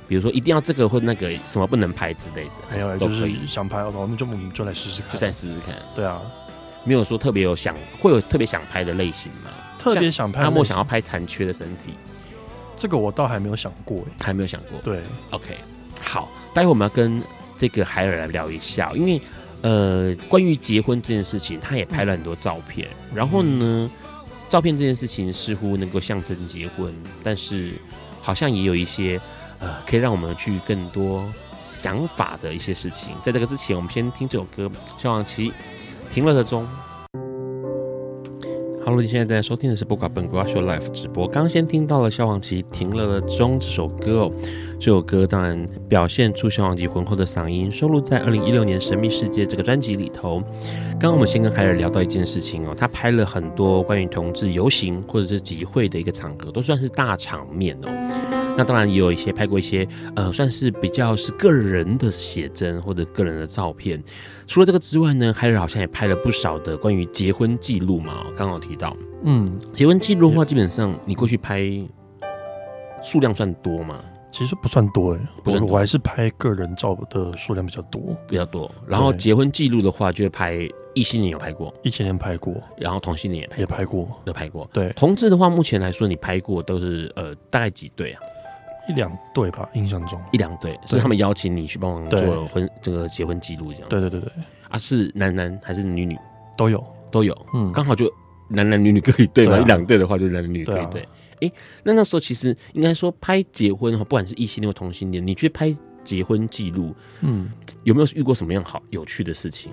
比如说一定要这个或那个什么不能拍之类的，没有，就是想拍，我们就我们就来试试看，就再试试看，对啊，没有说特别有想会有特别想拍的类型吗？特别想拍，阿莫想要拍残缺的身体，这个我倒还没有想过，还没有想过，对，OK。好，待会我们要跟这个海尔来聊一下，因为呃，关于结婚这件事情，他也拍了很多照片。然后呢，照片这件事情似乎能够象征结婚，但是好像也有一些呃，可以让我们去更多想法的一些事情。在这个之前，我们先听这首歌《萧煌奇停了的钟》。Hello，你现在在收听的是《不寡本瓜秀》Live 直播。刚先听到了萧煌奇停了的钟这首歌哦，这首歌当然表现出萧煌奇浑厚的嗓音，收录在二零一六年《神秘世界》这个专辑里头。刚刚我们先跟海尔聊到一件事情哦，他拍了很多关于同志游行或者是集会的一个场合，都算是大场面哦。那当然也有一些拍过一些，呃，算是比较是个人的写真或者个人的照片。除了这个之外呢，海尔好像也拍了不少的关于结婚记录嘛。刚好提到，嗯，结婚记录的话，基本上你过去拍数量算多吗？其实不算多哎，我我还是拍个人照的数量比较多，比较多。然后结婚记录的话，就会拍异性恋有拍过，异性恋拍过，然后同性恋也拍过，也拍过，都拍过。对，同志的话，目前来说你拍过都是呃大概几对啊？一两对吧，印象中。一两对，是他们邀请你去帮忙做婚这个结婚记录这样。对对对对，啊，是男男还是女女？都有。都有，嗯，刚好就男男女女各一对嘛，一两对的话就男男女女各一对。哎，那那时候其实应该说拍结婚哈，不管是异性恋或同性恋，你去拍结婚记录，嗯，有没有遇过什么样好有趣的事情？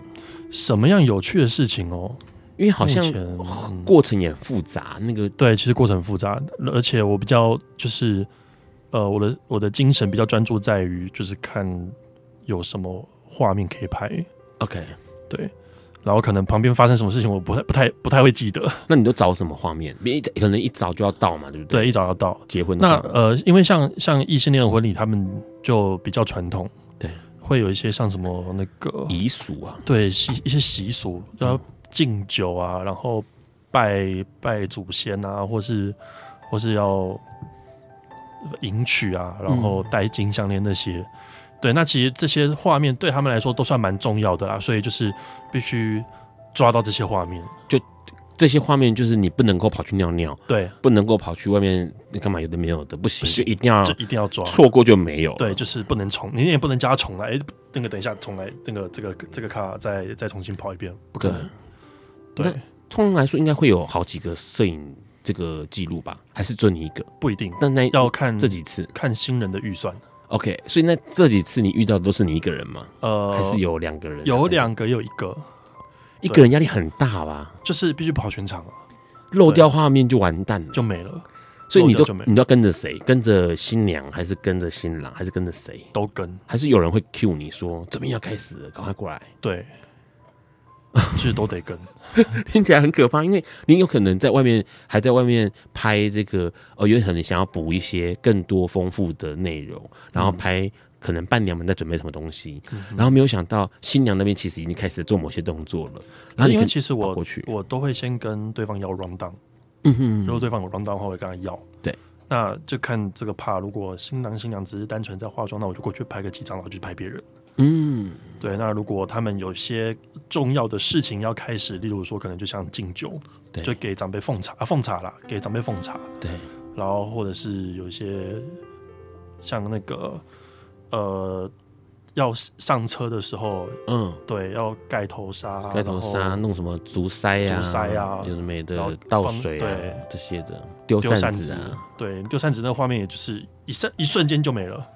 什么样有趣的事情哦？因为好像过程也复杂，那个对，其实过程复杂，而且我比较就是。呃，我的我的精神比较专注在于，就是看有什么画面可以拍。OK，对，然后可能旁边发生什么事情，我不太不太不太会记得。那你都找什么画面？一可能一早就要到嘛，对不对？对，一早要到结婚。那呃，因为像像异性恋的婚礼，他们就比较传统，对，会有一些像什么那个习俗啊，对习一些习俗要敬酒啊，然后拜拜祖先啊，或是或是要。迎娶啊，然后戴金项链那些，嗯、对，那其实这些画面对他们来说都算蛮重要的啦，所以就是必须抓到这些画面。就这些画面，就是你不能够跑去尿尿，对，不能够跑去外面，你干嘛有的没有的，不行，一定要，就一定要抓，错过就没有。对，就是不能重，你也不能叫他重来，哎，那个等一下重来，那个这个这个卡再再重新跑一遍，不可能。对，对通常来说应该会有好几个摄影。这个记录吧，还是准你一个？不一定，但那要看这几次，看新人的预算。OK，所以那这几次你遇到的都是你一个人吗？呃，还是有两个人？有两个，有一个，一个人压力很大吧？就是必须跑全场啊，漏掉画面就完蛋了，就没了。所以你都你都要跟着谁？跟着新娘，还是跟着新郎，还是跟着谁？都跟，还是有人会 cue 你说这边要开始了，赶快过来。对。其实都得跟，听起来很可怕，因为你有可能在外面还在外面拍这个，呃，有可能想要补一些更多丰富的内容，然后拍可能伴娘们在准备什么东西，嗯、然后没有想到新娘那边其实已经开始做某些动作了。然后因为其实我我都会先跟对方要 run down，嗯哼，如果对方有 run down 的话，我会跟他要。对，那就看这个怕，如果新郎新娘只是单纯在化妆，那我就过去拍个几张，然后去拍别人。嗯，对。那如果他们有些重要的事情要开始，例如说可能就像敬酒，对，就给长辈奉茶啊，奉茶啦，给长辈奉茶。对。然后或者是有一些像那个呃，要上车的时候，嗯，对，要盖头纱，盖头纱，弄什么竹筛啊，竹筛啊，有的没的，倒水啊，对，这些的，丢扇子啊，对，丢扇子那个画面也就是一瞬一瞬间就没了。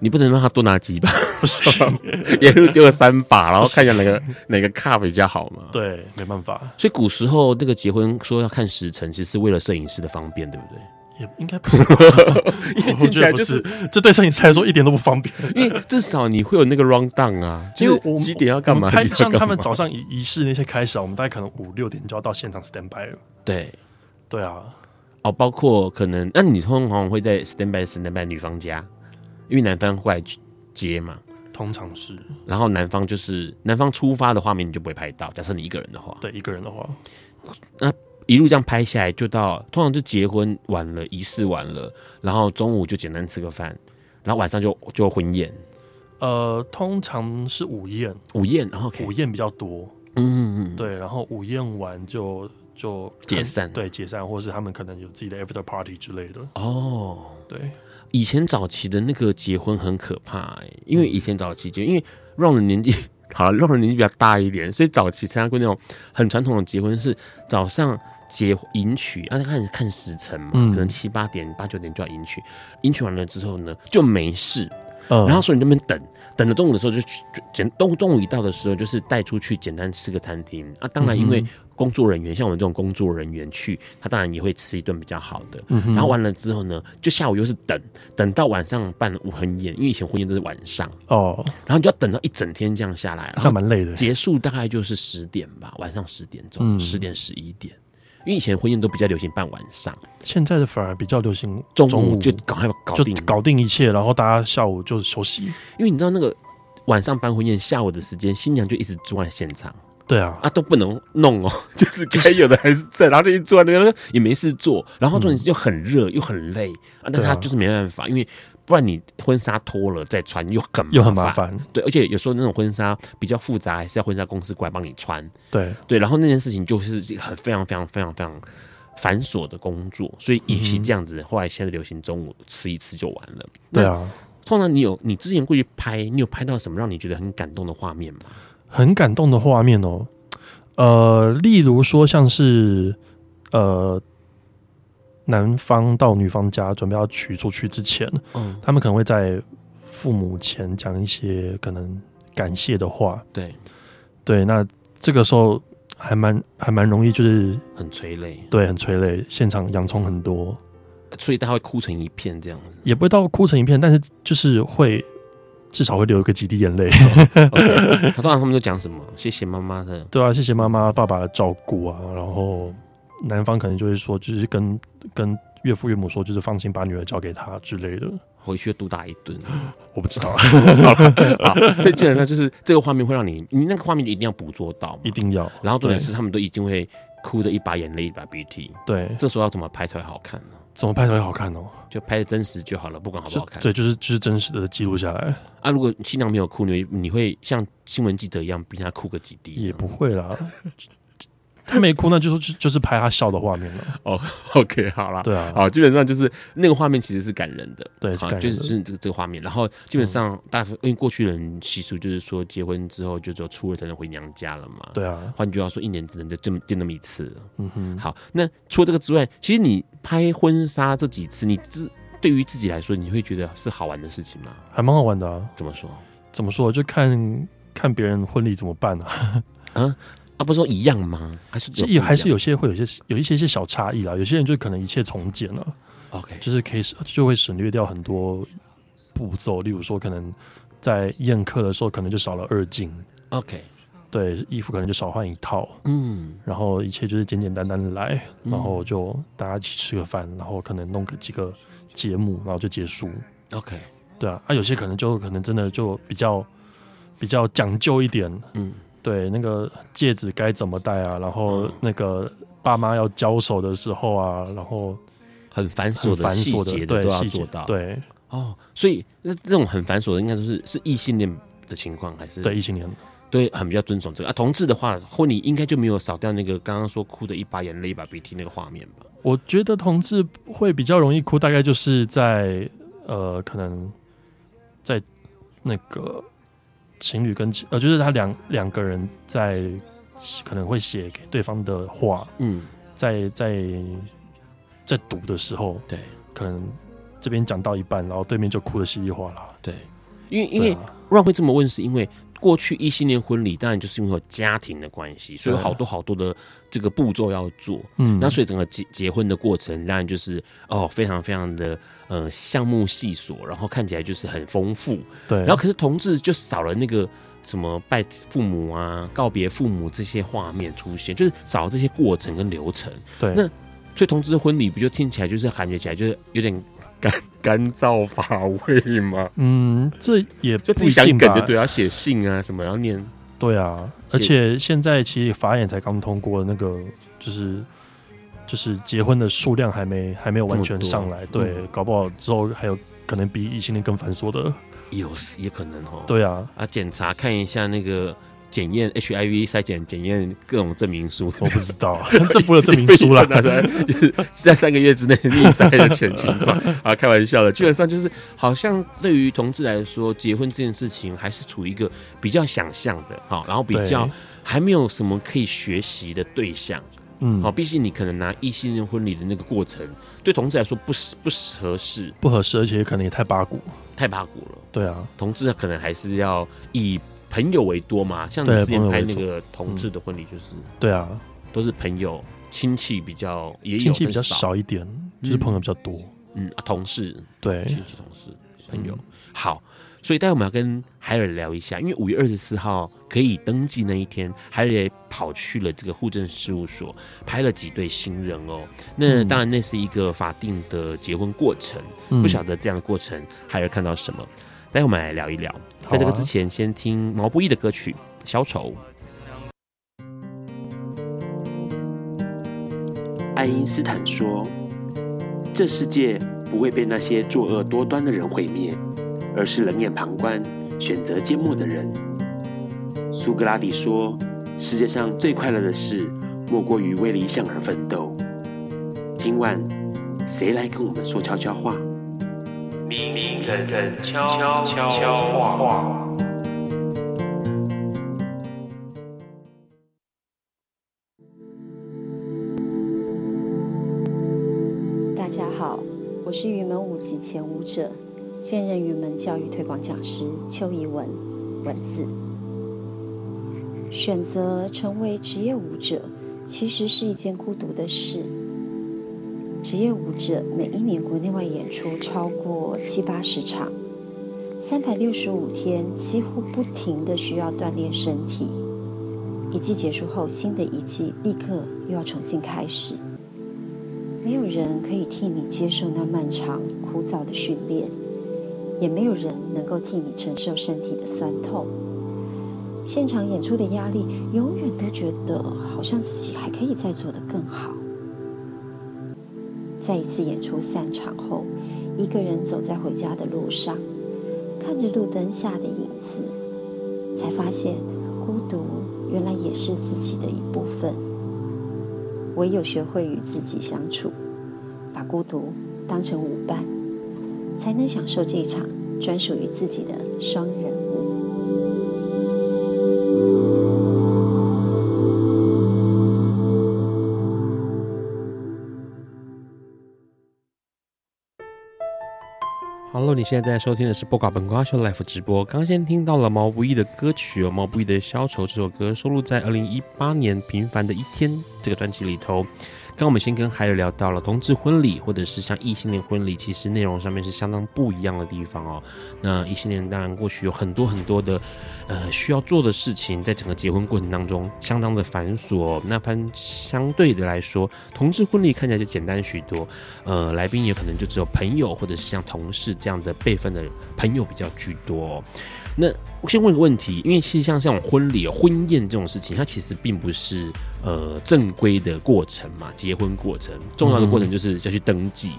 你不能让他多拿几把，不行，沿路丢了三把，然后看一下哪个 哪个卡比较好嘛？对，没办法。所以古时候那个结婚说要看时辰，其实是为了摄影师的方便，对不对？也应该不是，听起来就是这对摄影师来说一点都不方便，因为至少你会有那个 round down 啊，因为几点要干嘛？拍像他们早上仪仪式那些开始啊，我们大概可能五六点就要到现场 stand by 了。对，对啊，哦，包括可能，那你通常会在 stand by stand by 女方家，因为男方会来接嘛，通常是，然后男方就是男方出发的画面你就不会拍到，假设你一个人的话，对，一个人的话，那。一路这样拍下来，就到通常就结婚完了，仪式完了，然后中午就简单吃个饭，然后晚上就就婚宴。呃，通常是午宴，午宴，然后午宴比较多。嗯嗯嗯，对，然后午宴完就就解散，对，解散，或是他们可能有自己的 after party 之类的。哦，对，以前早期的那个结婚很可怕哎、欸，因为以前早期就因为让人年纪 好，让人年纪比较大一点，所以早期参加过那种很传统的结婚是早上。结迎娶，啊，看看时辰嘛，嗯、可能七八点、八九点就要迎娶。迎娶完了之后呢，就没事。嗯、然后所以你那边等，等到中午的时候就简，中中午一到的时候，就是带出去简单吃个餐厅。啊，当然因为工作人员、嗯、像我们这种工作人员去，他当然也会吃一顿比较好的。嗯、然后完了之后呢，就下午又是等，等到晚上办婚宴，因为以前婚宴都是晚上哦。然后你就要等到一整天这样下来，这样蛮累的。结束大概就是十点吧，晚上十点钟，十、嗯、点十一点。因为以前婚宴都比较流行办晚上，现在的反而比较流行中午就赶快搞定，搞定一切，然后大家下午就休息。因为你知道那个晚上办婚宴，下午的时间新娘就一直住在现场，对啊，啊都不能弄哦，就是该有的还是在，然后就一坐在那边也没事做，然后重点是又很热又很累啊，但他就是没办法，因为。不然你婚纱脱了再穿又很又很麻烦，对，而且有时候那种婚纱比较复杂，还是要婚纱公司过来帮你穿，对。对，然后那件事情就是很非常非常非常非常繁琐的工作，所以与其这样子，嗯、后来现在流行中午吃一次就完了。对啊，通常你有你之前过去拍，你有拍到什么让你觉得很感动的画面吗？很感动的画面哦，呃，例如说像是呃。男方到女方家准备要娶出去之前，嗯，他们可能会在父母前讲一些可能感谢的话，对，对，那这个时候还蛮还蛮容易，就是很催泪，对，很催泪，现场洋葱很多，所以他会哭成一片这样子，也不会到哭成一片，但是就是会至少会流一个几滴眼泪。他通常他们都讲什么？谢谢妈妈的，对啊，谢谢妈妈爸爸的照顾啊，然后。男方可能就会说，就是跟跟岳父岳母说，就是放心把女儿交给他之类的，回去毒打一顿。我不知道，好，所以基本上就是这个画面会让你，你那个画面一定要捕捉到，一定要。然后重点是他们都一定会哭的一把眼泪一把鼻涕，对，这时候要怎么拍才会好看呢？怎么拍才会好看哦？就拍的真实就好了，不管好不好看。对，就是就是真实的记录下来。啊，如果新娘没有哭，你你会像新闻记者一样逼她哭个几滴？也不会啦。他没哭，那就是就就是拍他笑的画面了。哦，OK，好了，对啊，好，基本上就是那个画面其实是感人的，对，好，就是就是这个这个画面。然后基本上大因为过去人习俗就是说结婚之后就只有初二才能回娘家了嘛，对啊。换句话说，一年只能再这么见那么一次了。嗯哼。好，那除了这个之外，其实你拍婚纱这几次，你自对于自己来说，你会觉得是好玩的事情吗？还蛮好玩的啊。怎么说？怎么说？就看看别人婚礼怎么办啊？啊？啊，不是说一样吗？还是也还是有些会有些有一些些小差异啦。有些人就可能一切从简了，OK，就是可以就会省略掉很多步骤。例如说，可能在宴客的时候，可能就少了二进，OK，对，衣服可能就少换一套，嗯，然后一切就是简简单单的来，然后就大家一起吃个饭，然后可能弄个几个节目，然后就结束，OK，对啊，啊，有些可能就可能真的就比较比较讲究一点，嗯。对，那个戒指该怎么戴啊？然后那个爸妈要交手的时候啊，然后很繁琐的细节都要做到。对哦，所以那这种很繁琐的，应该都是是异性恋的情况，还是对异性恋？对，很比较遵守这个啊。同志的话，婚礼应该就没有少掉那个刚刚说哭的一把眼泪一把鼻涕那个画面吧？我觉得同志会比较容易哭，大概就是在呃，可能在那个。情侣跟呃，就是他两两个人在可能会写给对方的话，嗯，在在在读的时候，对，可能这边讲到一半，然后对面就哭的稀里哗啦。对，因为因为让会这么问，是因为过去异性恋婚礼当然就是因为有家庭的关系，所以有好多好多的这个步骤要做。嗯，那所以整个结结婚的过程当然就是哦，非常非常的呃项目细琐，然后看起来就是很丰富。对，然后可是同志就少了那个什么拜父母啊、告别父母这些画面出现，就是少了这些过程跟流程。对，那所以同志的婚礼不就听起来就是感觉起来就是有点。干干燥乏味吗？嗯，这也就自己想感觉对，啊写信啊什么，要念。对啊，而且现在其实法眼才刚通过那个，就是就是结婚的数量还没还没有完全上来，对，嗯、搞不好之后还有可能比异性恋更繁琐的，有也可能哦。对啊，啊，检查看一下那个。检验 HIV 筛检检验各种证明书，我不知道，这不会有证明书了，拿出来就是在三个月之内逆筛的前情况。啊，开玩笑的，基本上就是好像对于同志来说，结婚这件事情还是处于一个比较想象的，好，然后比较还没有什么可以学习的对象，嗯，好，毕竟你可能拿异性恋婚礼的那个过程，对同志来说不不合适，不合适，而且可能也太八股，太八股了，对啊，同志可能还是要以。朋友为多嘛，像你之前拍那个同志的婚礼，就是对啊，都是朋友亲戚比较也有亲戚比较少。一点，就是朋友比较多。嗯，同事。对。亲戚同事朋友。好，所以待会我们要跟海尔聊一下，因为五月二十四号可以登记那一天，海尔也跑去了这个户政事务所拍了几对新人哦。那当然那是一个法定的结婚过程，不晓得这样的过程海尔看到什么？待会我们来聊一聊。在这个之前，先听毛不易的歌曲《消愁》。爱因斯坦说：“这世界不会被那些作恶多端的人毁灭，而是冷眼旁观、选择缄默的人。”苏格拉底说：“世界上最快乐的事，莫过于为理想而奋斗。”今晚，谁来跟我们说悄悄话？明明人人悄悄悄话。大家好，我是云门舞集前舞者，现任云门教育推广讲师邱怡文。文字：选择成为职业舞者，其实是一件孤独的事。职业舞者每一年国内外演出超过七八十场，三百六十五天几乎不停地需要锻炼身体。一季结束后，新的一季立刻又要重新开始。没有人可以替你接受那漫长枯燥的训练，也没有人能够替你承受身体的酸痛。现场演出的压力，永远都觉得好像自己还可以再做得更好。在一次演出散场后，一个人走在回家的路上，看着路灯下的影子，才发现孤独原来也是自己的一部分。唯有学会与自己相处，把孤独当成舞伴，才能享受这场专属于自己的双人舞。Hello，你现在在收听的是播客本瓜秀》Life 直播。刚先听到了毛不易的歌曲哦，毛不易的《消愁》这首歌收录在二零一八年《平凡的一天》这个专辑里头。刚我们先跟海友聊到了同志婚礼，或者是像异性恋婚礼，其实内容上面是相当不一样的地方哦。那异性恋当然过去有很多很多的呃需要做的事情，在整个结婚过程当中相当的繁琐。那番相对的来说，同志婚礼看起来就简单许多。呃，来宾也可能就只有朋友，或者是像同事这样的辈分的朋友比较居多。那我先问个问题，因为其实像这种婚礼、婚宴这种事情，它其实并不是呃正规的过程嘛。结婚过程。重要的过程就是要去登记，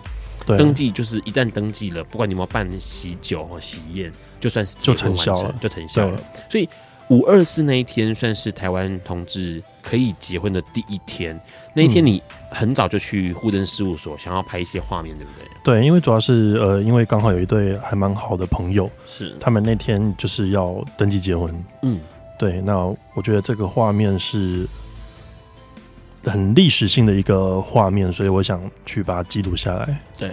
嗯、登记就是一旦登记了，不管你有没有办喜酒或喜宴，就算是就成效了，就成效了。所以五二四那一天算是台湾同志可以结婚的第一天。那一天你很早就去户政事务所，想要拍一些画面，对不对？对，因为主要是呃，因为刚好有一对还蛮好的朋友，是他们那天就是要登记结婚。嗯，对，那我觉得这个画面是很历史性的一个画面，所以我想去把它记录下来。对，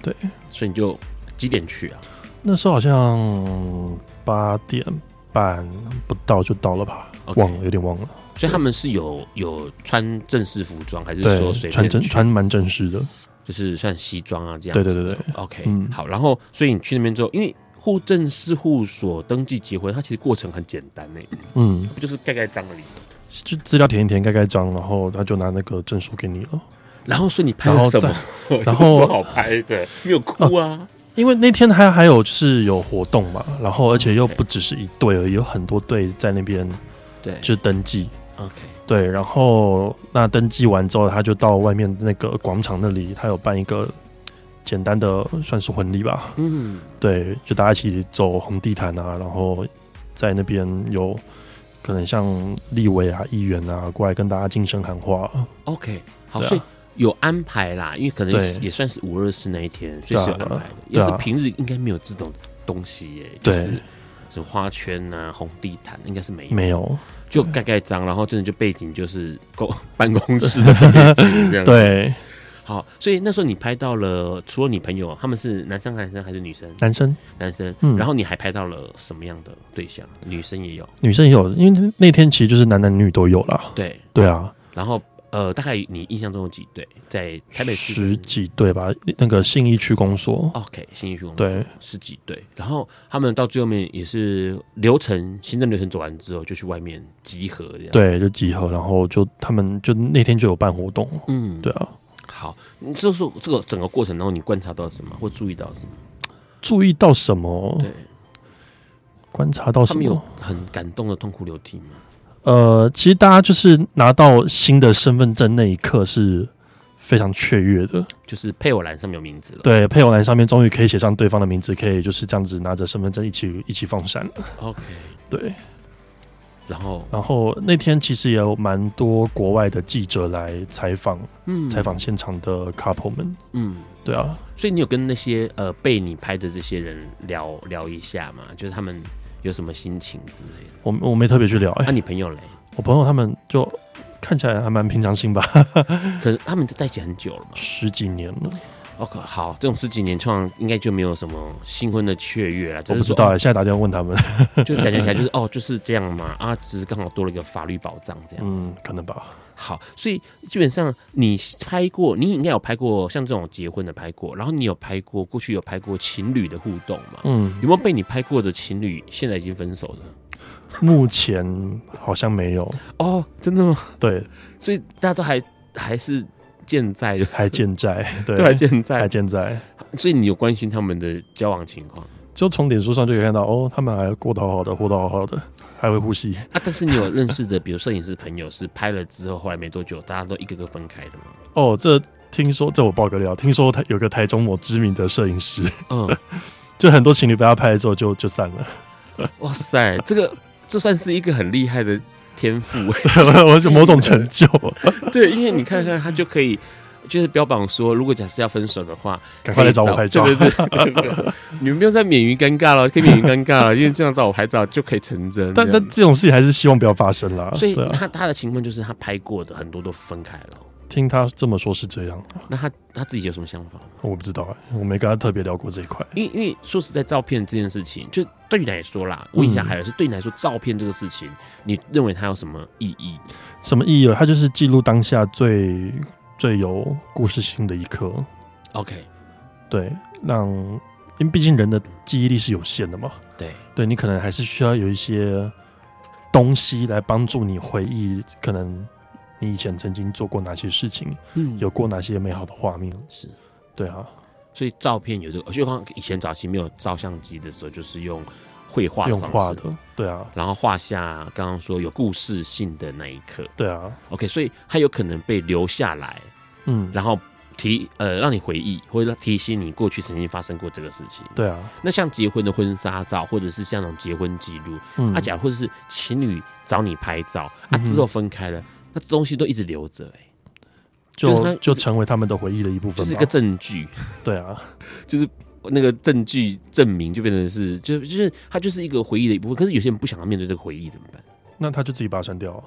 对，所以你就几点去啊？那时候好像八点半不到就到了吧？Okay. 忘了，有点忘了。所以他们是有有穿正式服装，还是说随便穿正穿蛮正式的？就是算西装啊这样。对对对对。OK，嗯，好。然后，所以你去那边之后，因为户政事务所登记结婚，它其实过程很简单呢。嗯，不就是盖盖章而已？就资料填一填，盖盖章，然后他就拿那个证书给你了。然后，所以你拍了什么？然后，然后好拍对，没有哭啊。啊因为那天还还有是有活动嘛，然后而且又不只是一队而已，有很多队在那边，对，就登记。OK，对，然后那登记完之后，他就到外面那个广场那里，他有办一个简单的算是婚礼吧。嗯，对，就大家一起走红地毯啊，然后在那边有可能像立委啊、议员啊过来跟大家精神喊话。OK，好，所以。有安排啦，因为可能也算是五二四那一天，所以是有安排的。要是平日应该没有这种东西耶，就是什么花圈啊、红地毯，应该是没有。没有，就盖盖章，然后真的就背景就是公 办公室的背景这样。对，好，所以那时候你拍到了，除了你朋友，他们是男生、男生还是女生？男生，男生。嗯，然后你还拍到了什么样的对象？女生也有，女生也有，因为那天其实就是男男女女都有啦。对，对啊，然后。呃，大概你印象中有几对在台北市？十几对吧？那个信义区公所，OK，信义区公所对十几对。然后他们到最后面也是流程行政流程走完之后，就去外面集合这样。对，就集合，然后就他们就那天就有办活动。嗯，对啊。好，你就是这个整个过程当中，你观察到什么，或注意到什么？注意到什么？对，观察到什么？他们有很感动的痛哭流涕吗？呃，其实大家就是拿到新的身份证那一刻是非常雀跃的，就是配偶栏上面有名字了。对，配偶栏上面终于可以写上对方的名字，可以就是这样子拿着身份证一起一起放闪了。OK，对。然后，然后那天其实也有蛮多国外的记者来采访，嗯，采访现场的 couple 们，嗯，对啊。所以你有跟那些呃被你拍的这些人聊聊一下吗？就是他们。有什么心情之类的？我我没特别去聊。那、你朋友嘞？我朋友他们就看起来还蛮平常心吧。可是他们在一起很久了嘛，十几年了。OK，好，这种十几年创应该就没有什么新婚的雀跃了。我不知道，现在打电话问他们，就感觉起来就是哦，就是这样嘛。啊，只是刚好多了一个法律保障这样。嗯，可能吧。好，所以基本上你拍过，你应该有拍过像这种结婚的拍过，然后你有拍过过去有拍过情侣的互动嘛？嗯，有没有被你拍过的情侣现在已经分手了？目前好像没有哦，真的吗？对，所以大家都还还是健在，还健在，对，都还健在，还健在。所以你有关心他们的交往情况？就从脸书上就可以看到，哦，他们还过得好好的，活得好好的。还会呼吸啊！但是你有认识的，比如摄影师朋友，是拍了之后，后来没多久，大家都一个个分开的吗？哦，这听说，这我爆个料，听说他有个台中某知名的摄影师，嗯，就很多情侣被他拍了之后就就散了。哇塞，这个这算是一个很厉害的天赋，我是某种成就。对，因为你看看他就可以。就是标榜说，如果假设要分手的话，赶快来找我拍照。对对对，你们不用再免于尴尬了，可以免于尴尬了，因为这样找我拍照就可以成真。但但这种事情还是希望不要发生啦。所以他他的情况就是他拍过的很多都分开了。听他这么说，是这样。那他他自己有什么想法？我不知道，我没跟他特别聊过这一块。因为因为说实在，照片这件事情，就对你来说啦，问一下海尔，是对你来说，照片这个事情，你认为它有什么意义？什么意义？它就是记录当下最。最有故事性的一刻，OK，对，让，因为毕竟人的记忆力是有限的嘛，对，对你可能还是需要有一些东西来帮助你回忆，可能你以前曾经做过哪些事情，嗯，有过哪些美好的画面，是，对啊，所以照片有这个，就像以前早期没有照相机的时候，就是用。绘画用画的，对啊，然后画下刚刚说有故事性的那一刻，对啊，OK，所以它有可能被留下来，嗯，然后提呃让你回忆，或者提醒你过去曾经发生过这个事情，对啊。那像结婚的婚纱照，或者是像那种结婚记录，嗯，啊，假如或者是情侣找你拍照，啊，之后分开了，嗯、那东西都一直留着，哎，就就，成为他们的回忆的一部分，是一个证据，对啊，就是。那个证据证明就变成是，就就是它就是一个回忆的一部分。可是有些人不想要面对这个回忆怎么办？那他就自己把它删掉。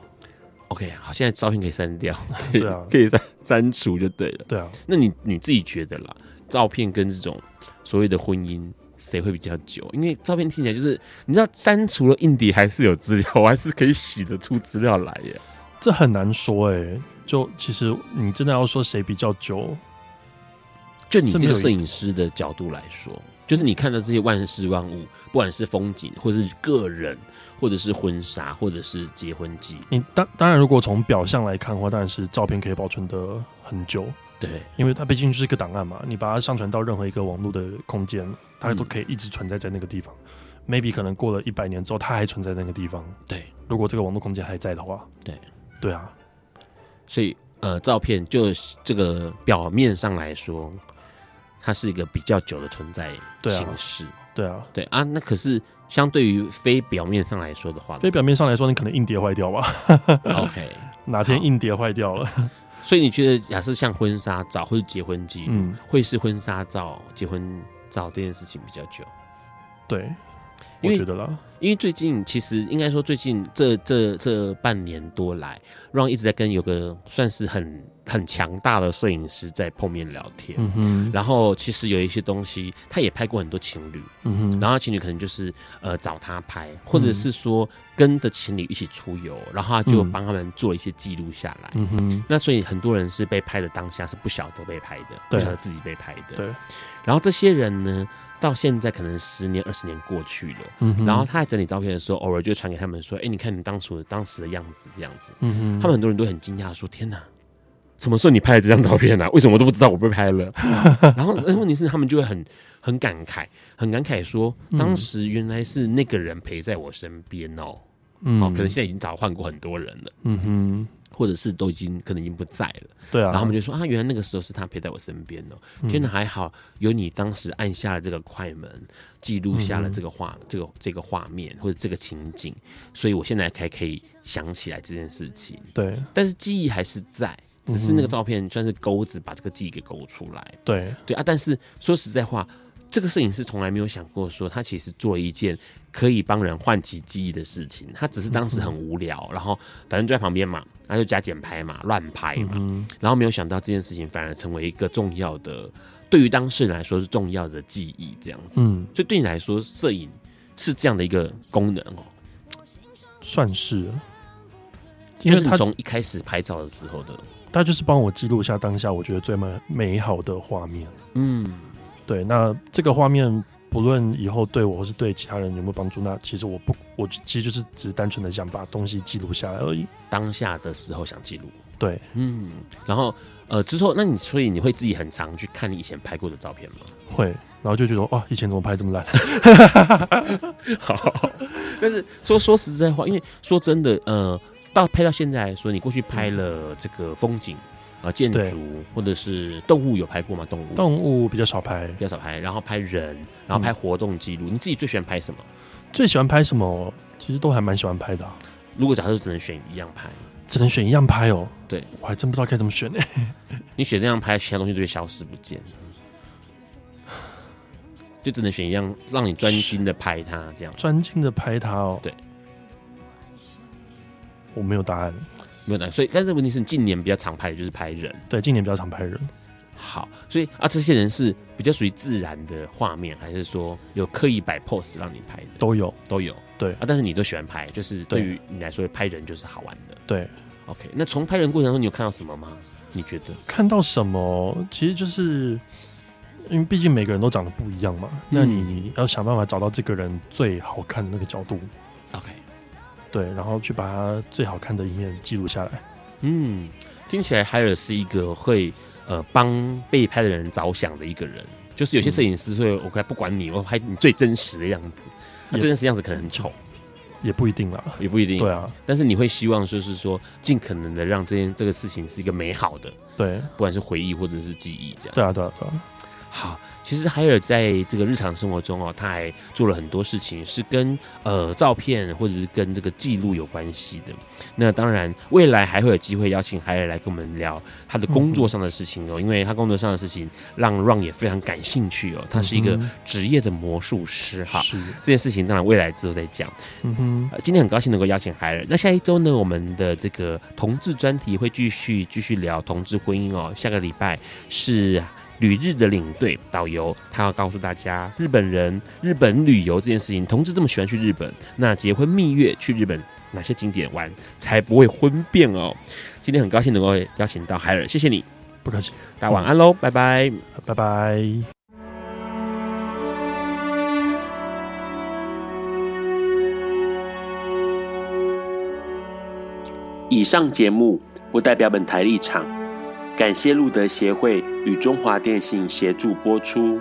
OK，好，现在照片可以删掉，对啊，可以删删除就对了。对啊，那你你自己觉得啦，照片跟这种所谓的婚姻，谁会比较久？因为照片听起来就是，你知道删除了硬碟还是有资料，我还是可以洗得出资料来耶。这很难说哎、欸，就其实你真的要说谁比较久，就你这个摄影师的角度来说，就是你看到这些万事万物，不管是风景，或者是个人，或者是婚纱，或者是结婚记，你当当然如果从表象来看的话，当然是照片可以保存的很久。对，因为它毕竟就是一个档案嘛，你把它上传到任何一个网络的空间，它都可以一直存在在那个地方。嗯、maybe 可能过了一百年之后，它还存在那个地方。对，如果这个网络空间还在的话，对，对啊。所以呃，照片就这个表面上来说，它是一个比较久的存在形式。对啊，对啊。那可是相对于非表面上来说的话，非表面上来说，你可能硬碟坏掉吧？OK，哪天硬碟坏掉了？所以你觉得，假设像婚纱照或者结婚记录，嗯，会是婚纱照、结婚照这件事情比较久？对，我觉得啦。因为最近其实应该说，最近这这这半年多来，Ron 一直在跟有个算是很很强大的摄影师在碰面聊天。嗯哼。然后其实有一些东西，他也拍过很多情侣。嗯哼。然后情侣可能就是呃找他拍，或者是说跟着情侣一起出游，然后他就帮他们做一些记录下来。嗯哼。那所以很多人是被拍的当下是不晓得被拍的，不晓得自己被拍的。对。然后这些人呢？到现在可能十年二十年过去了，嗯、然后他在整理照片的时候，偶尔就传给他们说：“哎、欸，你看你当初当时的样子，这样子。嗯”他们很多人都很惊讶，说：“天哪，什么时候你拍了这张照片呢、啊？为什么我都不知道我被拍了？” 然后问题是，他们就会很很感慨，很感慨说：“当时原来是那个人陪在我身边哦，嗯、哦，可能现在已经早换过很多人了。”嗯哼。或者是都已经可能已经不在了，对啊，然后我们就说啊，原来那个时候是他陪在我身边哦，天哪，还好有你当时按下了这个快门，记录下了这个画，这个这个画面或者这个情景，所以我现在才可以想起来这件事情。对，但是记忆还是在，只是那个照片算是钩子把这个记忆给勾出来。对，对啊，但是说实在话，这个摄影师从来没有想过说他其实做了一件。可以帮人唤起记忆的事情，他只是当时很无聊，嗯、然后反正就在旁边嘛，他就加减拍嘛，乱拍嘛，嗯、然后没有想到这件事情反而成为一个重要的，对于当事人来说是重要的记忆，这样子。嗯，所以对你来说，摄影是这样的一个功能哦，算是，就是他从一开始拍照的时候的，他就是帮我记录下当下我觉得最美美好的画面。嗯，对，那这个画面。不论以后对我或是对其他人有没有帮助，那其实我不，我其实就是只是单纯的想把东西记录下来而已。当下的时候想记录，对，嗯，然后呃之后，那你所以你会自己很常去看你以前拍过的照片吗？会，然后就觉得哇，以前怎么拍这么烂？好，但是说说实在话，因为说真的，呃，到拍到现在来说，你过去拍了这个风景。啊，建筑或者是动物有拍过吗？动物动物比较少拍，比较少拍。然后拍人，然后拍活动记录。嗯、你自己最喜欢拍什么？最喜欢拍什么？其实都还蛮喜欢拍的、啊。如果假设只能选一样拍，只能选一样拍哦。对，我还真不知道该怎么选呢。你选这样拍，其他东西都会消失不见，就只能选一样，让你专心的拍它，这样专心的拍它哦。对，我没有答案。没有的，所以但是问题是，近年比较常拍的就是拍人。对，近年比较常拍人。好，所以啊，这些人是比较属于自然的画面，还是说有刻意摆 pose 让你拍的？都有，都有。对啊，但是你都喜欢拍，就是对于你来说，拍人就是好玩的。对，OK。那从拍人过程中，你有看到什么吗？你觉得？看到什么？其实就是因为毕竟每个人都长得不一样嘛，嗯、那你要想办法找到这个人最好看的那个角度。对，然后去把它最好看的一面记录下来。嗯，听起来海尔是一个会呃帮被拍的人着想的一个人。就是有些摄影师会，我不管你，我拍你最真实的样子。那最真实样子可能很丑，也不一定啦，也不一定。对啊，但是你会希望说是说，尽可能的让这件这个事情是一个美好的。对，不管是回忆或者是记忆，这样。对啊，对啊，对啊。好。其实海尔在这个日常生活中哦，他还做了很多事情，是跟呃照片或者是跟这个记录有关系的。那当然，未来还会有机会邀请海尔来跟我们聊他的工作上的事情哦，因为他工作上的事情让 Ron 也非常感兴趣哦。他是一个职业的魔术师哈，是这件事情当然未来之后再讲。嗯哼，今天很高兴能够邀请海尔。那下一周呢，我们的这个同志专题会继续继续聊同志婚姻哦。下个礼拜是。旅日的领队导游，他要告诉大家，日本人日本旅游这件事情，同志这么喜欢去日本，那结婚蜜月去日本哪些景点玩才不会婚变哦？今天很高兴能够邀请到海尔，谢谢你，不客气，大家晚安喽，拜拜，拜拜。以上节目不代表本台立场，感谢路德协会与中华电信协助播出。